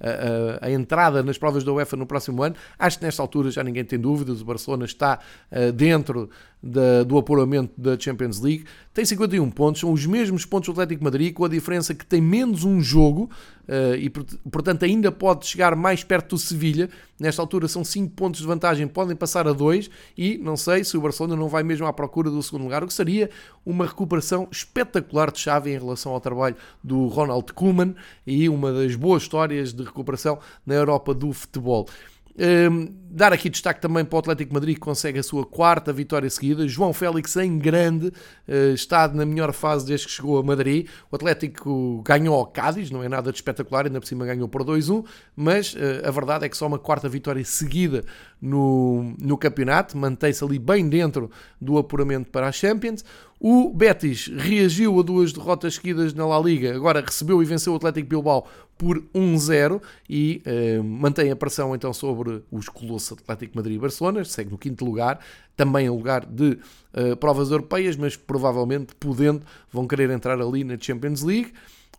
a, a, entrada nas provas da UEFA no próximo ano. Acho que nesta altura já ninguém tem dúvidas, o Barcelona está uh, dentro da, do apuramento da Champions League. Tem 51 pontos, são os mesmos pontos do Atlético Madrid, com a diferença que tem menos um jogo uh, e, portanto, ainda pode chegar mais perto do Sevilha. Nesta altura são 5 pontos de vantagem, podem passar a 2 e não sei se o Barcelona não vai mesmo à procura do segundo lugar, o que seria uma recuperação espetacular de chave em relação ao trabalho do Ronald Koeman e uma das boas histórias de recuperação na Europa do futebol. Um, dar aqui destaque também para o Atlético Madrid que consegue a sua quarta vitória seguida. João Félix em grande, uh, está na melhor fase desde que chegou a Madrid. O Atlético ganhou ao Cádiz, não é nada de espetacular, ainda por cima ganhou por 2-1, mas uh, a verdade é que só uma quarta vitória seguida no, no campeonato, mantém-se ali bem dentro do apuramento para a Champions. O Betis reagiu a duas derrotas seguidas na La Liga, agora recebeu e venceu o Atlético Bilbao por 1-0 e uh, mantém a pressão então sobre os colossos Atlético Madrid e Barcelona, segue no quinto lugar, também em lugar de uh, provas europeias, mas provavelmente podendo vão querer entrar ali na Champions League.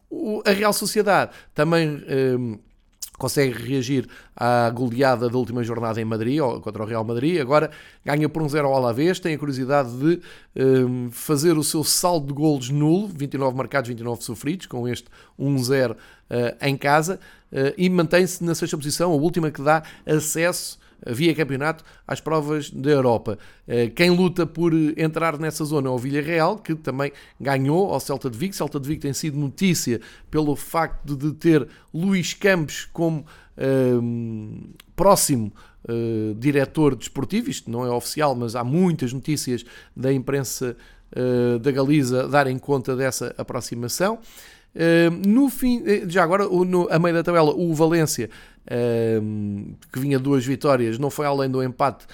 O, a Real Sociedade também uh, consegue reagir à goleada da última jornada em Madrid, contra o Real Madrid. Agora ganha por um 0 ao Alavés, tem a curiosidade de um, fazer o seu saldo de golos nulo, 29 marcados, 29 sofridos, com este 1-0 uh, em casa, uh, e mantém-se na sexta posição, a última que dá acesso via campeonato às provas da Europa. Eh, quem luta por entrar nessa zona é o Villarreal, que também ganhou ao Celta de Vigo. Celta de Vigo tem sido notícia pelo facto de ter Luís Campos como um, ehm, próximo uh, diretor desportivo. Isto não é oficial, mas há muitas notícias da imprensa uh, da Galiza darem conta dessa aproximação. Uh, no fim, já agora, no, a meio da tabela, o Valência que vinha duas vitórias, não foi além do empate,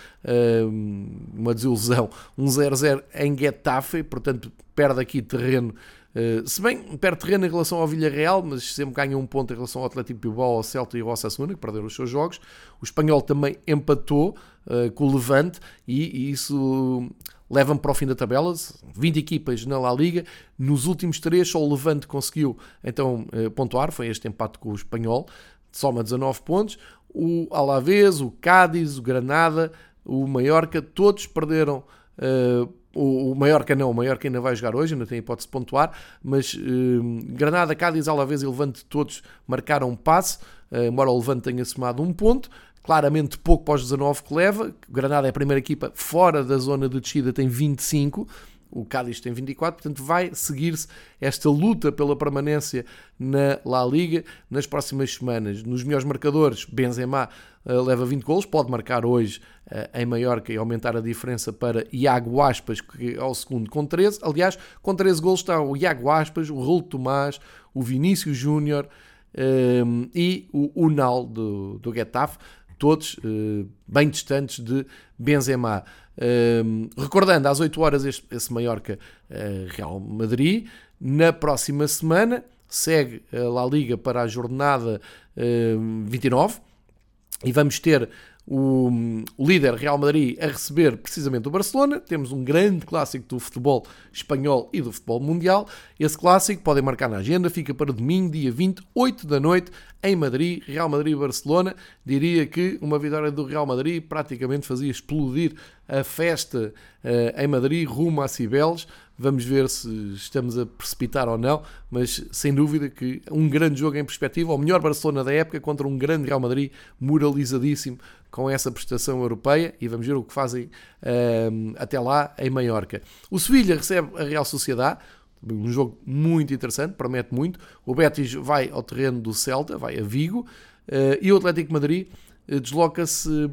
uma desilusão, um 0-0 em Getafe, portanto perde aqui terreno. Uh, se bem perde terreno em relação ao Villarreal, mas sempre ganha um ponto em relação ao Atlético Bilbao, ao Celta e ao Osasuna, que perderam os seus jogos. O Espanhol também empatou uh, com o Levante e, e isso leva-me para o fim da tabela. 20 equipas na La Liga. Nos últimos três, só o Levante conseguiu então uh, pontuar. Foi este empate com o Espanhol soma 19 pontos. O Alavés, o Cádiz, o Granada, o Mallorca, todos perderam uh, o, Mallorca não, o Mallorca ainda vai jogar hoje, ainda tem hipótese de pontuar, mas eh, Granada, Cádiz, Alavés e Levante todos marcaram um passe, eh, embora o Levante tenha somado um ponto, claramente pouco pós 19 que leva, Granada é a primeira equipa fora da zona de descida, tem 25, o Cádiz tem 24, portanto vai seguir-se esta luta pela permanência na La Liga nas próximas semanas. Nos melhores marcadores, Benzema uh, leva 20 golos, pode marcar hoje uh, em Maiorca e aumentar a diferença para Iago Aspas, que é o segundo com 13. Aliás, com 13 golos está o Iago Aspas, o Raul Tomás, o Vinícius Júnior um, eh, e o Unal do, do Getafe todos uh, bem distantes de Benzema. Recordando, às 8 horas este, esse Mallorca uh, Real Madrid. Na próxima semana segue a La Liga para a jornada 29 e vamos ter o, o, líder Real Madrid a receber precisamente o Barcelona. Temos um grande clássico do futebol espanhol e do futebol mundial. Esse clássico podem marcar na agenda, fica para domingo, dia 28 da noite, em Madrid, Real Madrid-Barcelona. Diria que uma vitória do Real Madrid praticamente fazia explodir a festa uh, em Madrid rumo a Cibeles. Vamos ver se estamos a precipitar ou não, mas sem dúvida que um grande jogo em perspectiva, o melhor Barcelona da época contra um grande Real Madrid, moralizadíssimo com essa prestação europeia e vamos ver o que fazem uh, até lá em Maiorca. O Sevilha recebe a Real Sociedade, um jogo muito interessante, promete muito. O Betis vai ao terreno do Celta, vai a Vigo, uh, e o Atlético Madrid uh, desloca-se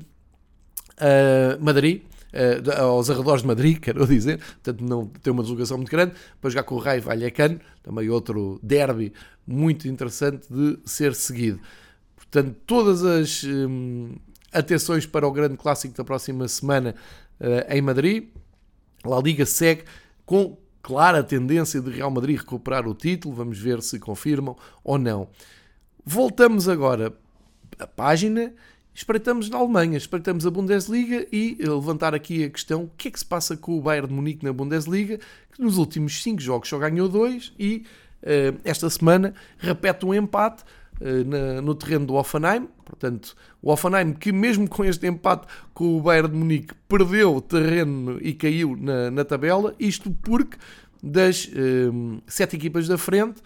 a Madrid, uh, aos arredores de Madrid, quero dizer, portanto não tem uma deslocação muito grande, para jogar com o Raio Vallecano, também outro derby muito interessante de ser seguido. Portanto, todas as um, atenções para o grande clássico da próxima semana em Madrid. A Liga segue com clara tendência de Real Madrid recuperar o título, vamos ver se confirmam ou não. Voltamos agora à página, espreitamos na Alemanha, espreitamos a Bundesliga e levantar aqui a questão: o que é que se passa com o Bayern de Munique na Bundesliga, que nos últimos 5 jogos só ganhou 2 e uh, esta semana repete um empate uh, na, no terreno do Offenheim. Portanto, o Offenheim, que mesmo com este empate com o Bayern de Munique, perdeu terreno e caiu na, na tabela, isto porque das uh, sete equipas da frente,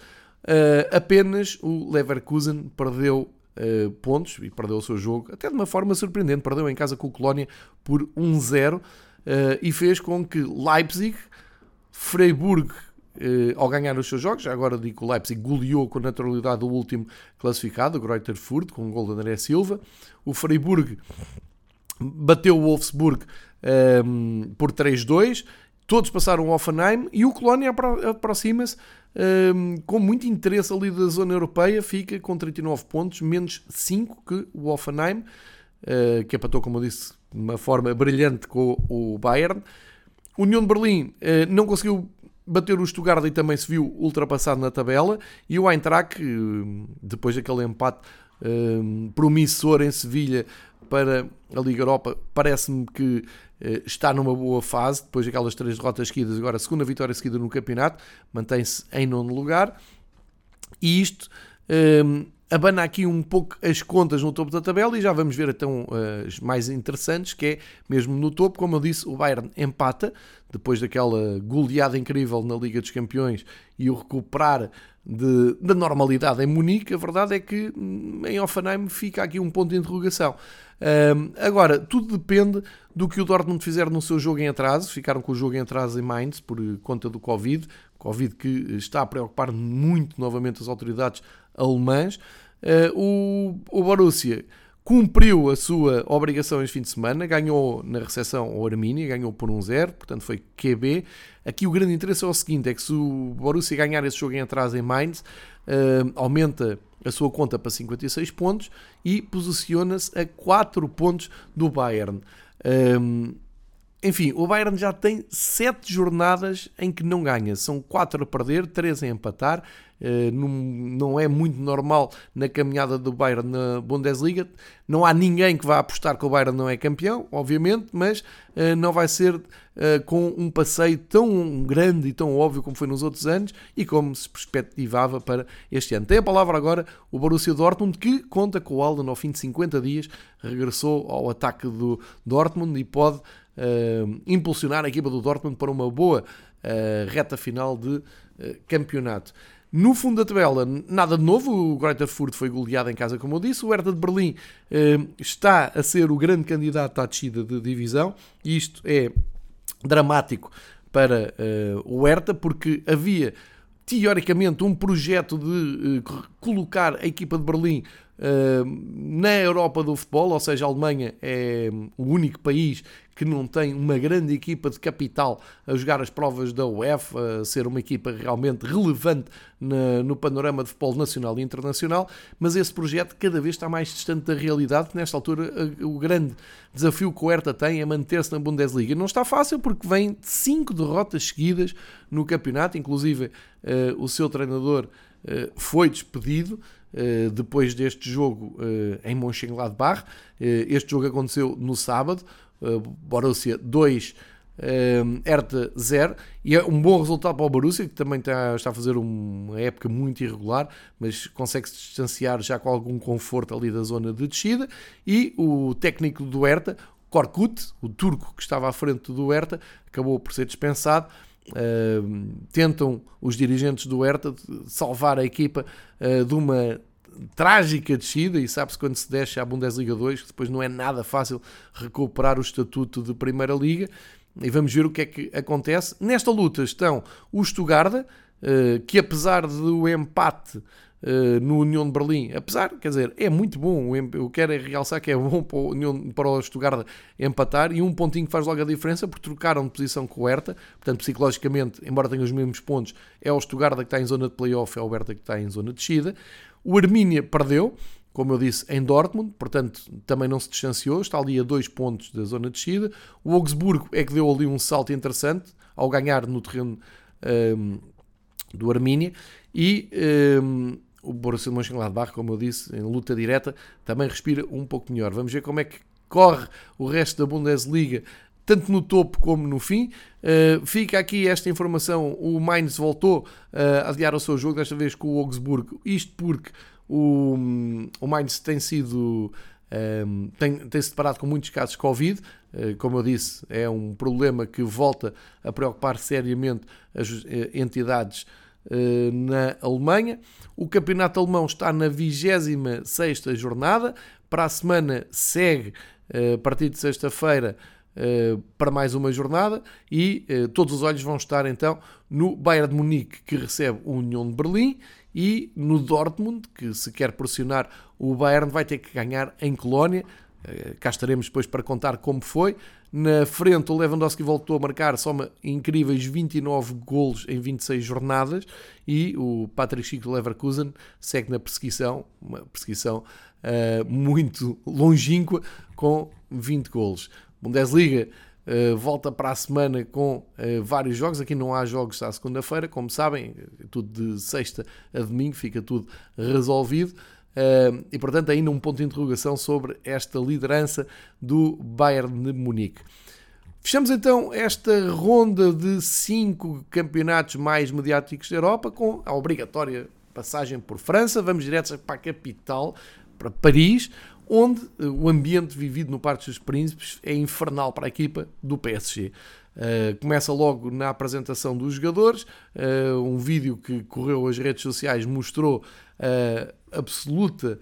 apenas o Leverkusen perdeu uh, pontos e perdeu o seu jogo, até de uma forma surpreendente. Perdeu em casa com o Colónia por 1-0 e fez com que Leipzig, Freiburg, ao ganhar os seus jogos, já agora digo que o Leipzig goleou com naturalidade o último classificado, o Greuther Furt, com o gol de André Silva. O Freiburg bateu o Wolfsburg um, por 3-2 todos passaram ao Offenheim e o Colónia aproxima-se um, com muito interesse ali da zona europeia, fica com 39 pontos, menos 5 que o Offenheim, uh, que empatou, como eu disse, de uma forma brilhante com o Bayern. O União de Berlim uh, não conseguiu bater o Stuttgart e também se viu ultrapassado na tabela, e o Eintracht, depois daquele empate um, promissor em Sevilha para a Liga Europa, parece-me que eh, está numa boa fase, depois daquelas três derrotas seguidas, agora a segunda vitória seguida no campeonato, mantém-se em nono lugar. E isto ehm, abana aqui um pouco as contas no topo da tabela e já vamos ver então as mais interessantes, que é mesmo no topo, como eu disse, o Bayern empata, depois daquela goleada incrível na Liga dos Campeões e o recuperar de, da normalidade em Munique, a verdade é que hum, em Offenheim fica aqui um ponto de interrogação. Um, agora, tudo depende do que o Dortmund fizer no seu jogo em atraso. Ficaram com o jogo em atraso em Mainz por conta do Covid. Covid que está a preocupar muito novamente as autoridades alemãs. Uh, o, o Borussia cumpriu a sua obrigação este fim de semana, ganhou na recepção ao Arminia, ganhou por 1-0, portanto foi QB. Aqui o grande interesse é o seguinte, é que se o Borussia ganhar esse jogo em atraso em Mainz, uh, aumenta a sua conta para 56 pontos e posiciona-se a 4 pontos do Bayern. Um, enfim, o Bayern já tem 7 jornadas em que não ganha. São 4 a perder, 3 a empatar. não é muito normal na caminhada do Bayern na Bundesliga. Não há ninguém que vá apostar que o Bayern não é campeão, obviamente, mas não vai ser com um passeio tão grande e tão óbvio como foi nos outros anos e como se perspectivava para este ano. Tem a palavra agora o Borussia Dortmund, que conta com o Alden ao fim de 50 dias, regressou ao ataque do Dortmund e pode uh, impulsionar a equipa do Dortmund para uma boa uh, reta final de uh, campeonato. No fundo da tabela, nada de novo. O Greuther Furt foi goleado em casa, como eu disse. O Hertha de Berlim está a ser o grande candidato à descida de divisão. E isto é dramático para o Hertha, porque havia teoricamente um projeto de colocar a equipa de Berlim na Europa do futebol, ou seja, a Alemanha é o único país que não tem uma grande equipa de capital a jogar as provas da UEFA, a ser uma equipa realmente relevante no panorama de futebol nacional e internacional, mas esse projeto cada vez está mais distante da realidade. Nesta altura, o grande desafio que o Hertha tem é manter-se na Bundesliga. Não está fácil porque vem de cinco derrotas seguidas no campeonato, inclusive eh, o seu treinador eh, foi despedido. Uh, depois deste jogo uh, em Mönchengladbach. Uh, este jogo aconteceu no sábado, Borussia 2, Hertha 0, e é um bom resultado para o Borussia, que também está, está a fazer uma época muito irregular, mas consegue se distanciar já com algum conforto ali da zona de descida, e o técnico do Hertha, Korkut, o turco que estava à frente do Hertha, acabou por ser dispensado, Uh, tentam os dirigentes do Hertha salvar a equipa uh, de uma trágica descida e sabe-se quando se desce à Bundesliga 2 que depois não é nada fácil recuperar o estatuto de Primeira Liga e vamos ver o que é que acontece. Nesta luta estão o Stuttgart, uh, que apesar do empate Uh, no União de Berlim, apesar, quer dizer, é muito bom, eu quero é realçar que é bom para o, União, para o Stuttgart empatar e um pontinho que faz logo a diferença porque trocaram de posição com o Hertha, portanto psicologicamente, embora tenham os mesmos pontos, é o Stuttgart que está em zona de playoff, é o Hertha que está em zona de descida. O Armínia perdeu, como eu disse, em Dortmund, portanto também não se distanciou, está ali a dois pontos da zona de descida. O Augsburgo é que deu ali um salto interessante ao ganhar no terreno um, do Armínia e um, o Borussia Mönchengladbach, como eu disse, em luta direta, também respira um pouco melhor. Vamos ver como é que corre o resto da Bundesliga, tanto no topo como no fim. Uh, fica aqui esta informação: o Mainz voltou uh, a adiar o seu jogo, desta vez com o Augsburgo. Isto porque o, o Mainz tem sido. Um, eh, tem, tem-se deparado com muitos casos de Covid, uh, como eu disse, é um problema que volta a preocupar seriamente as entidades na Alemanha. O campeonato alemão está na 26 jornada. Para a semana segue, a partir de sexta-feira, para mais uma jornada e todos os olhos vão estar então no Bayern de Munique que recebe o União de Berlim e no Dortmund que se quer pressionar o Bayern vai ter que ganhar em Colónia eh, cá estaremos depois para contar como foi. Na frente, o Lewandowski voltou a marcar, soma incríveis 29 golos em 26 jornadas. E o Patrick Chico Leverkusen segue na perseguição, uma perseguição muito longínqua, com 20 golos. Bundesliga uh, volta para a semana com uh, vários jogos. Aqui não há jogos à segunda-feira, como sabem, tudo de sexta a domingo, fica tudo resolvido. Uh, e portanto, ainda um ponto de interrogação sobre esta liderança do Bayern de Munique. Fechamos então esta ronda de cinco campeonatos mais mediáticos da Europa com a obrigatória passagem por França. Vamos direto para a capital, para Paris, onde o ambiente vivido no Parque dos Príncipes é infernal para a equipa do PSG. Uh, começa logo na apresentação dos jogadores. Uh, um vídeo que correu as redes sociais mostrou uh, absoluta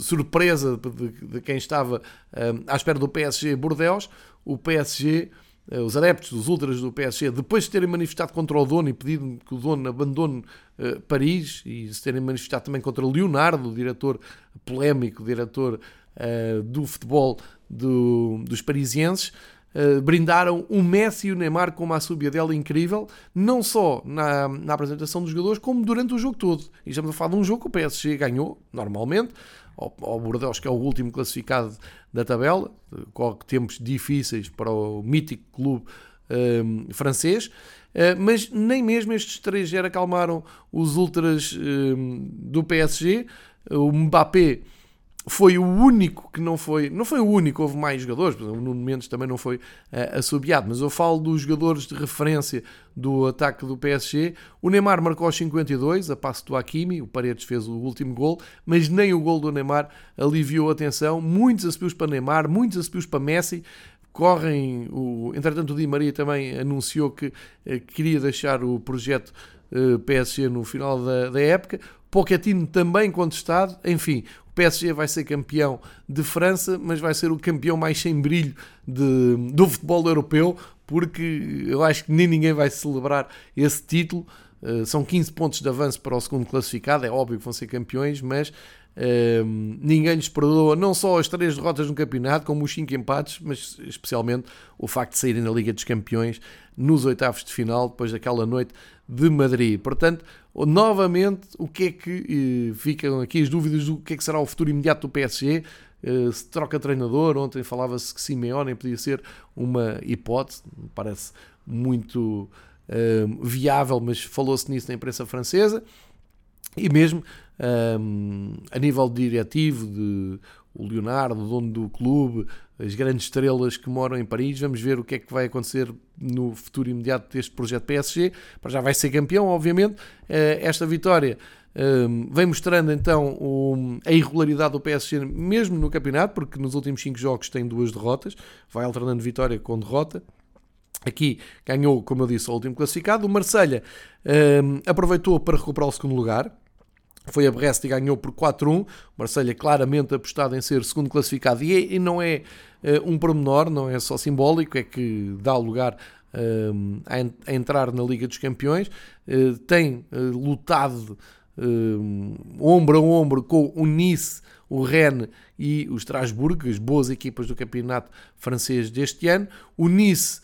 surpresa de, de, quem estava à espera do PSG Bordeaux. O PSG, os adeptos dos ultras do PSG, depois de terem manifestado contra o dono e pedido que o dono abandone uh, Paris e se terem manifestado também contra Leonardo, o diretor polémico, diretor uh, do futebol do, dos parisienses, Uh, brindaram o Messi e o Neymar com uma subida dela incrível, não só na, na, apresentação dos jogadores, como durante o jogo todo. E estamos a falar de um jogo que o PSG ganhou, normalmente, ao, ao Bordeaux, que é o último classificado da tabela, corre tempos difíceis para o mítico clube uh, francês. Uh, mas nem mesmo estes 3-0 acalmaram os ultras do PSG. O Mbappé foi o único que não foi, não foi o único, houve mais jogadores, o Nuno Mendes também não foi uh, assobiado, mas eu falo dos jogadores de referência do ataque do PSG. O Neymar marcou aos 52, a passo do Hakimi, o Paredes fez o último gol, mas nem o gol do Neymar aliviou a atenção. Muitos assobios para Neymar, muitos assobios para Messi, correm. O, entretanto, o Di Maria também anunciou que uh, queria deixar o projeto uh, eh, PSG no final da, da época. Pochettino também contestado. Enfim, PSG vai ser campeão de França, mas vai ser o campeão mais sem brilho de, do futebol europeu, porque eu acho que nem ninguém vai celebrar esse título. Uh, são 15 pontos de avanço para o segundo classificado, é óbvio que vão ser campeões, mas uh, ninguém lhes perdoa não só as três derrotas no campeonato, como os cinco empates, mas especialmente o facto de saírem na Liga dos Campeões nos oitavos de final, depois daquela noite de Madrid. Portanto, novamente, o que é que eh, ficam aqui as dúvidas do que é que será o futuro imediato do PSG? Eh, se troca treinador, ontem falava-se que Simeone podia ser uma hipótese, parece muito eh, viável, mas falou-se nisso na imprensa francesa. E mesmo um, a nível diretivo, de o Leonardo, dono do clube, as grandes estrelas que moram em Paris, vamos ver o que é que vai acontecer no futuro imediato deste projeto PSG. Para já vai ser campeão, obviamente. Uh, esta vitória um, vem mostrando então a irregularidade do PSG, mesmo no campeonato, porque nos últimos 5 jogos tem duas derrotas, vai alternando vitória com derrota. Aqui ganhou, como eu disse, o último classificado. O Marselha um, aproveitou para recuperar o segundo lugar, foi a Brest e ganhou por 4-1. Marselha claramente apostado em ser segundo classificado e, é, não é um pormenor, não é só simbólico, é que dá lugar uh, a, entrar na Liga dos Campeões. Uh, tem lutado ombro a ombro com o Nice, o Rennes e o Strasbourg, as boas equipas do campeonato francês deste ano. O Nice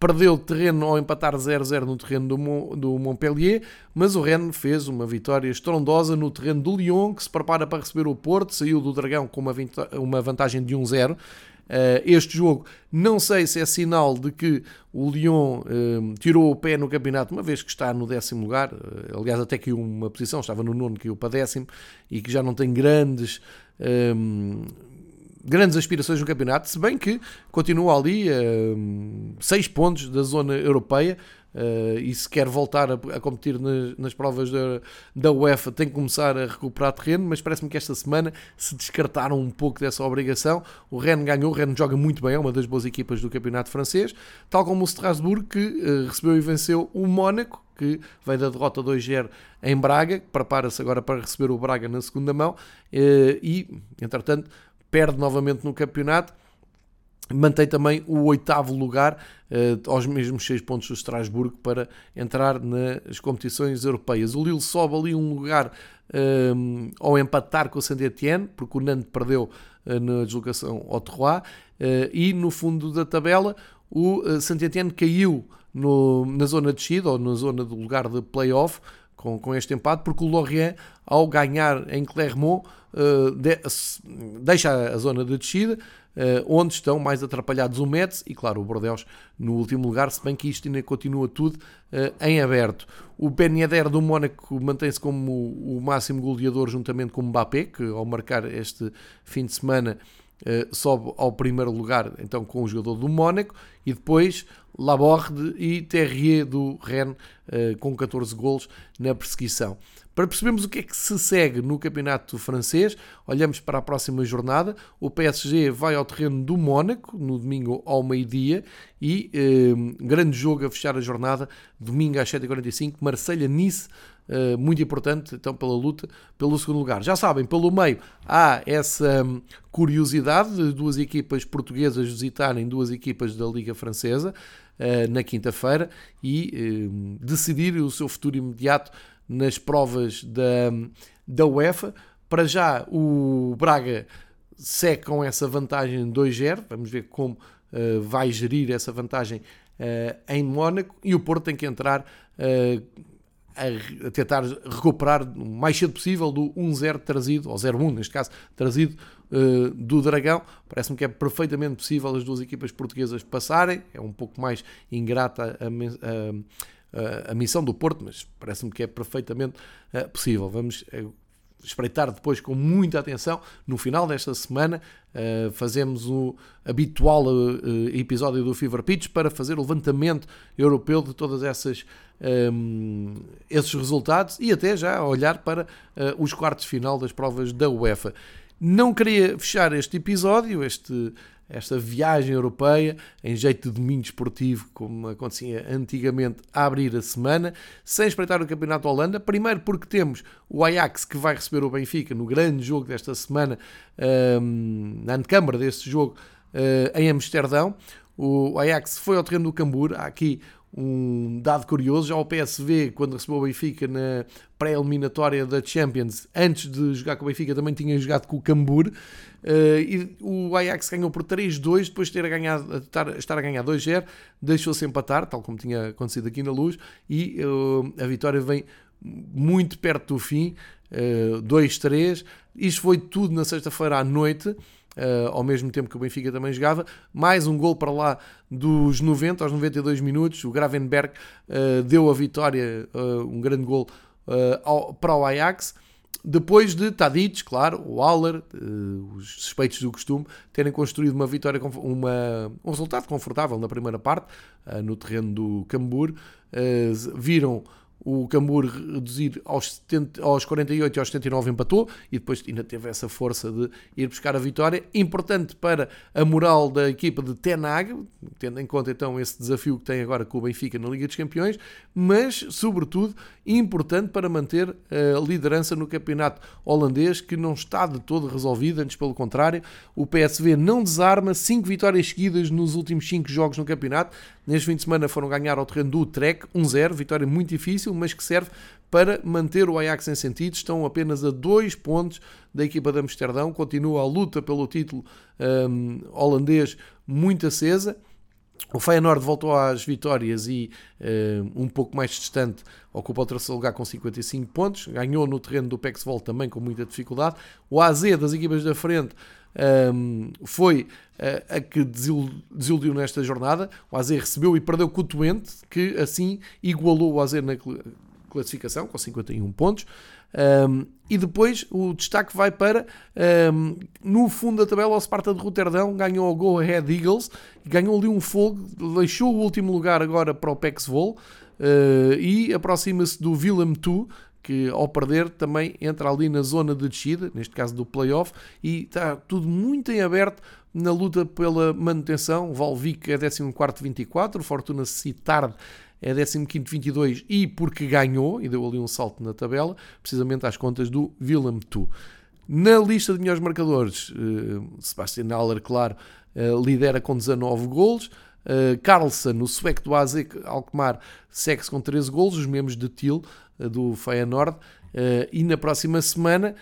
perdeu terreno ao empatar 0-0 no terreno do, do Montpellier, mas o Rennes fez uma vitória estrondosa no terreno do Lyon, que se prepara para receber o Porto, saiu do Dragão com uma, uma vantagem de 1-0. Eh, este jogo, não sei se é sinal de que o Lyon uh, tirou o pé no campeonato, uma vez que está no décimo lugar, uh, aliás, até caiu uma posição, estava no nono, caiu para décimo, e que já não tem grandes grandes aspirações no campeonato, se bem que continua ali a uh, 6 pontos da zona europeia. Uh, e se quer voltar a, a competir nas, nas, provas da, da UEFA, tem que começar a recuperar terreno. Mas parece-me que esta semana se descartaram um pouco dessa obrigação. O Rennes ganhou, o Rennes joga muito bem, é uma das boas equipas do campeonato francês, tal como o Strasbourg, que uh, recebeu e venceu o Mónaco, que vem da derrota 2-0 em Braga, prepara-se agora para receber o Braga na segunda mão, uh, e entretanto perde novamente no campeonato, mantém também o oitavo lugar uh, aos mesmos seis pontos do Estrasburgo para entrar nas competições europeias. O Lille sobe ali um lugar eh, ao empatar com o Saint-Etienne, porque o Nantes perdeu uh, na deslocação ao Terroir, uh, e no fundo da tabela o uh, Saint-Etienne caiu no, na zona de descida, ou na zona do lugar de play-off, com, com este empate, porque o Lorient, ao ganhar em Clermont, uh, de, deixa a zona de descida, uh, onde estão mais atrapalhados o Metz e, claro, o Bordeaux no último lugar, se bem que isto ainda continua tudo uh, em aberto. O Ben Yedder do Mónaco mantém-se como o, o máximo goleador juntamente com o Mbappé, que ao marcar este fim de semana sobe ao primeiro lugar então com o jogador do Mónaco e depois Laborde e Terrier do Rennes uh, com 14 golos na perseguição. Para percebermos o que é que se segue no campeonato francês, olhamos para a próxima jornada. O PSG vai ao terreno do Mónaco no domingo ao meio-dia e eh, grande jogo a fechar a jornada, domingo às 7h45, Marselha-Nice. Uh, muito importante então pela luta pelo segundo lugar. Já sabem, pelo meio há essa um, curiosidade de duas equipas portuguesas visitarem duas equipas da Liga Francesa uh, na quinta-feira e uh, decidir o seu futuro imediato nas provas da, da UEFA. Para já, o Braga segue com essa vantagem 2-0. Vamos ver como uh, vai gerir essa vantagem em Mónaco. E o Porto tem que entrar a, tentar recuperar o mais cedo possível do 1-0 trazido, ou 0-1 neste caso, trazido uh, do Dragão. Parece-me que é perfeitamente possível as duas equipas portuguesas passarem. É um pouco mais ingrata a, a, a missão do Porto, mas parece-me que é perfeitamente uh, possível. Vamos uh, espreitar depois com muita atenção. No final desta semana uh, fazemos o habitual uh, episódio do Fever Pitch para fazer o levantamento europeu de todas essas um, esses resultados e até já olhar para uh, os quartos final das provas da UEFA. Não queria fechar este episódio, este esta viagem europeia, em jeito de domingo esportivo, como acontecia antigamente, a abrir a semana, sem espreitar o Campeonato da Holanda. Primeiro porque temos o Ajax que vai receber o Benfica no grande jogo desta semana, um, na antecâmara deste jogo uh, em Amsterdão. O Ajax foi ao terreno do Cambur. Há aqui um dado curioso, já o PSV, quando recebeu o Benfica na pré-eliminatória da Champions, antes de jogar com o Benfica, também tinha jogado com o Cambur, uh, e o Ajax ganhou por 3-2, depois de ter ganhado, estar, estar a ganhar 2-0, deixou-se empatar, tal como tinha acontecido aqui na Luz, e uh, a vitória vem muito perto do fim, uh, eh, 2-3, isto foi tudo na sexta-feira à noite, Uh, ao mesmo tempo que o Benfica também jogava. Mais um gol para lá dos 90 aos 92 minutos. O Gravenberg uh, deu a vitória, uh, um grande gol ao, para o Ajax. Depois de Tadic, claro, o Haller, os suspeitos do costume, terem construído uma vitória, uma, um resultado confortável na primeira parte, no terreno do Cambur, viram o Cambur reduzir aos, 70, aos 48 e aos 79 empatou e depois ainda teve essa força de ir buscar a vitória. Importante para a moral da equipa de Tenag, tendo em conta então esse desafio que tem agora com o Benfica na Liga dos Campeões, mas sobretudo importante para manter a liderança no campeonato holandês que não está de todo resolvido, antes pelo contrário, o PSV não desarma, 5 vitórias seguidas nos últimos 5 jogos no campeonato. Neste fim de semana foram ganhar ao terreno do Utrecht, 1-0, vitória muito difícil, mas que serve para manter o Ajax em sentido. Estão apenas a dois pontos da equipa de Amsterdão. Continua a luta pelo título um, holandês muito acesa. O Feyenoord voltou às vitórias e um, um pouco mais distante ocupa o terceiro lugar com 55 pontos. Ganhou no terreno do Pexvoll também com muita dificuldade. O AZ das equipas da frente um, foi a, a que desiludiu nesta jornada. O AZ recebeu e perdeu com o Twente, que assim igualou o AZ na classificação, com 51 pontos. Um, e depois o destaque vai para um, no fundo da tabela o Sparta de Roterdão ganhou o Go Ahead Eagles ganhou ali um fogo, deixou o último lugar agora para o Pexvol uh, e aproxima-se do Willem 2 que ao perder também entra ali na zona de descida, neste caso do playoff, e está tudo muito em aberto na luta pela manutenção. Valvic é 14-24, Fortuna Citarde é 15-22 e porque ganhou e deu ali um salto na tabela, precisamente às contas do Willem Tu. Na lista de melhores marcadores, uh, Sebastian Haller, claro, uh, lidera com 19 golos. Uh, Carlsen, o sueco do AZ Alkmaar, segue-se com 13 golos, os mesmos de Til, do Feyenoord. e na próxima semana,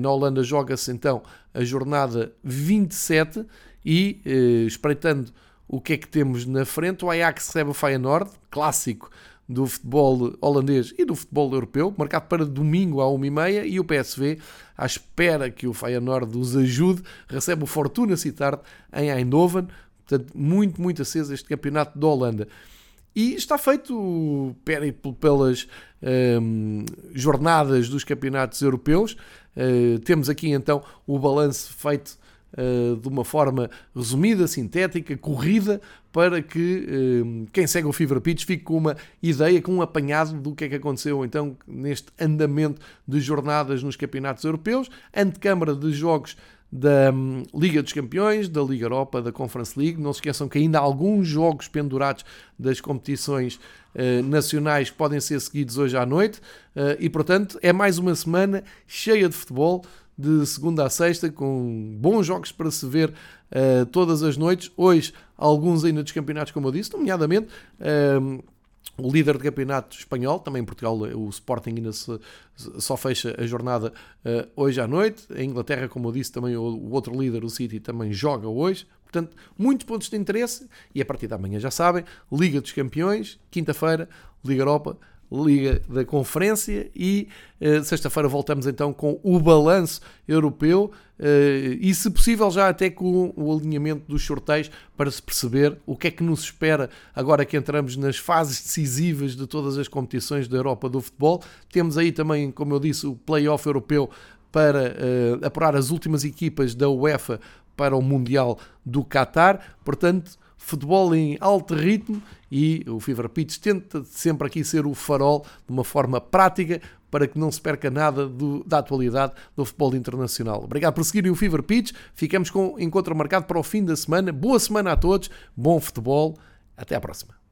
na Holanda, joga-se então a jornada 27 e, espreitando o que é que temos na frente? O Ajax recebe o Feyenoord, clássico do futebol holandês e do futebol europeu, marcado para domingo à 1h30 e o PSV, à espera que o Feyenoord os ajude, recebe o Fortuna Sittard em Eindhoven, portanto muito, muito aceso este campeonato da Holanda. E está feito o périplo pelas um, jornadas dos campeonatos europeus. Uh, temos aqui então o balanço feito uh, de uma forma resumida, sintética, corrida, para que uh, quem segue o Fever Pitch fique com uma ideia, com um apanhado do que é que aconteceu então neste andamento de jornadas nos campeonatos europeus, antecâmara de jogos da um, Liga dos Campeões, da Liga Europa, da Conference League. Não se esqueçam que ainda há alguns jogos pendurados das competições uh, nacionais que podem ser seguidos hoje à noite. Uh, e, portanto, é mais uma semana cheia de futebol de segunda a sexta, com bons jogos para se ver uh, todas as noites. Hoje, alguns ainda dos campeonatos, como eu disse, nomeadamente uh, o líder de campeonato espanhol, também em Portugal o Sporting ainda se, só fecha a jornada uh, hoje à noite. A Inglaterra, como eu disse, também o, o outro líder, o City, também joga hoje. Portanto, muitos pontos de interesse e a partir da manhã já sabem, Liga dos Campeões, quinta-feira, Liga Europa, Liga da Conferência e uh, sexta-feira voltamos então com o balanço europeu uh, e, se possível, já até com o alinhamento dos sorteios para se perceber o que é que nos espera agora que entramos nas fases decisivas de todas as competições da Europa do futebol. Temos aí também, como eu disse, o Playoff Europeu para uh, apurar as últimas equipas da UEFA para o Mundial do Qatar. Portanto, futebol em alto ritmo e o Fever Pitch tenta sempre aqui ser o farol de uma forma prática para que não se perca nada do, da atualidade do futebol internacional. Obrigado por seguirem o Fever Pitch. Ficamos com encontro marcado para o fim da semana. Boa semana a todos, bom futebol. Até à próxima.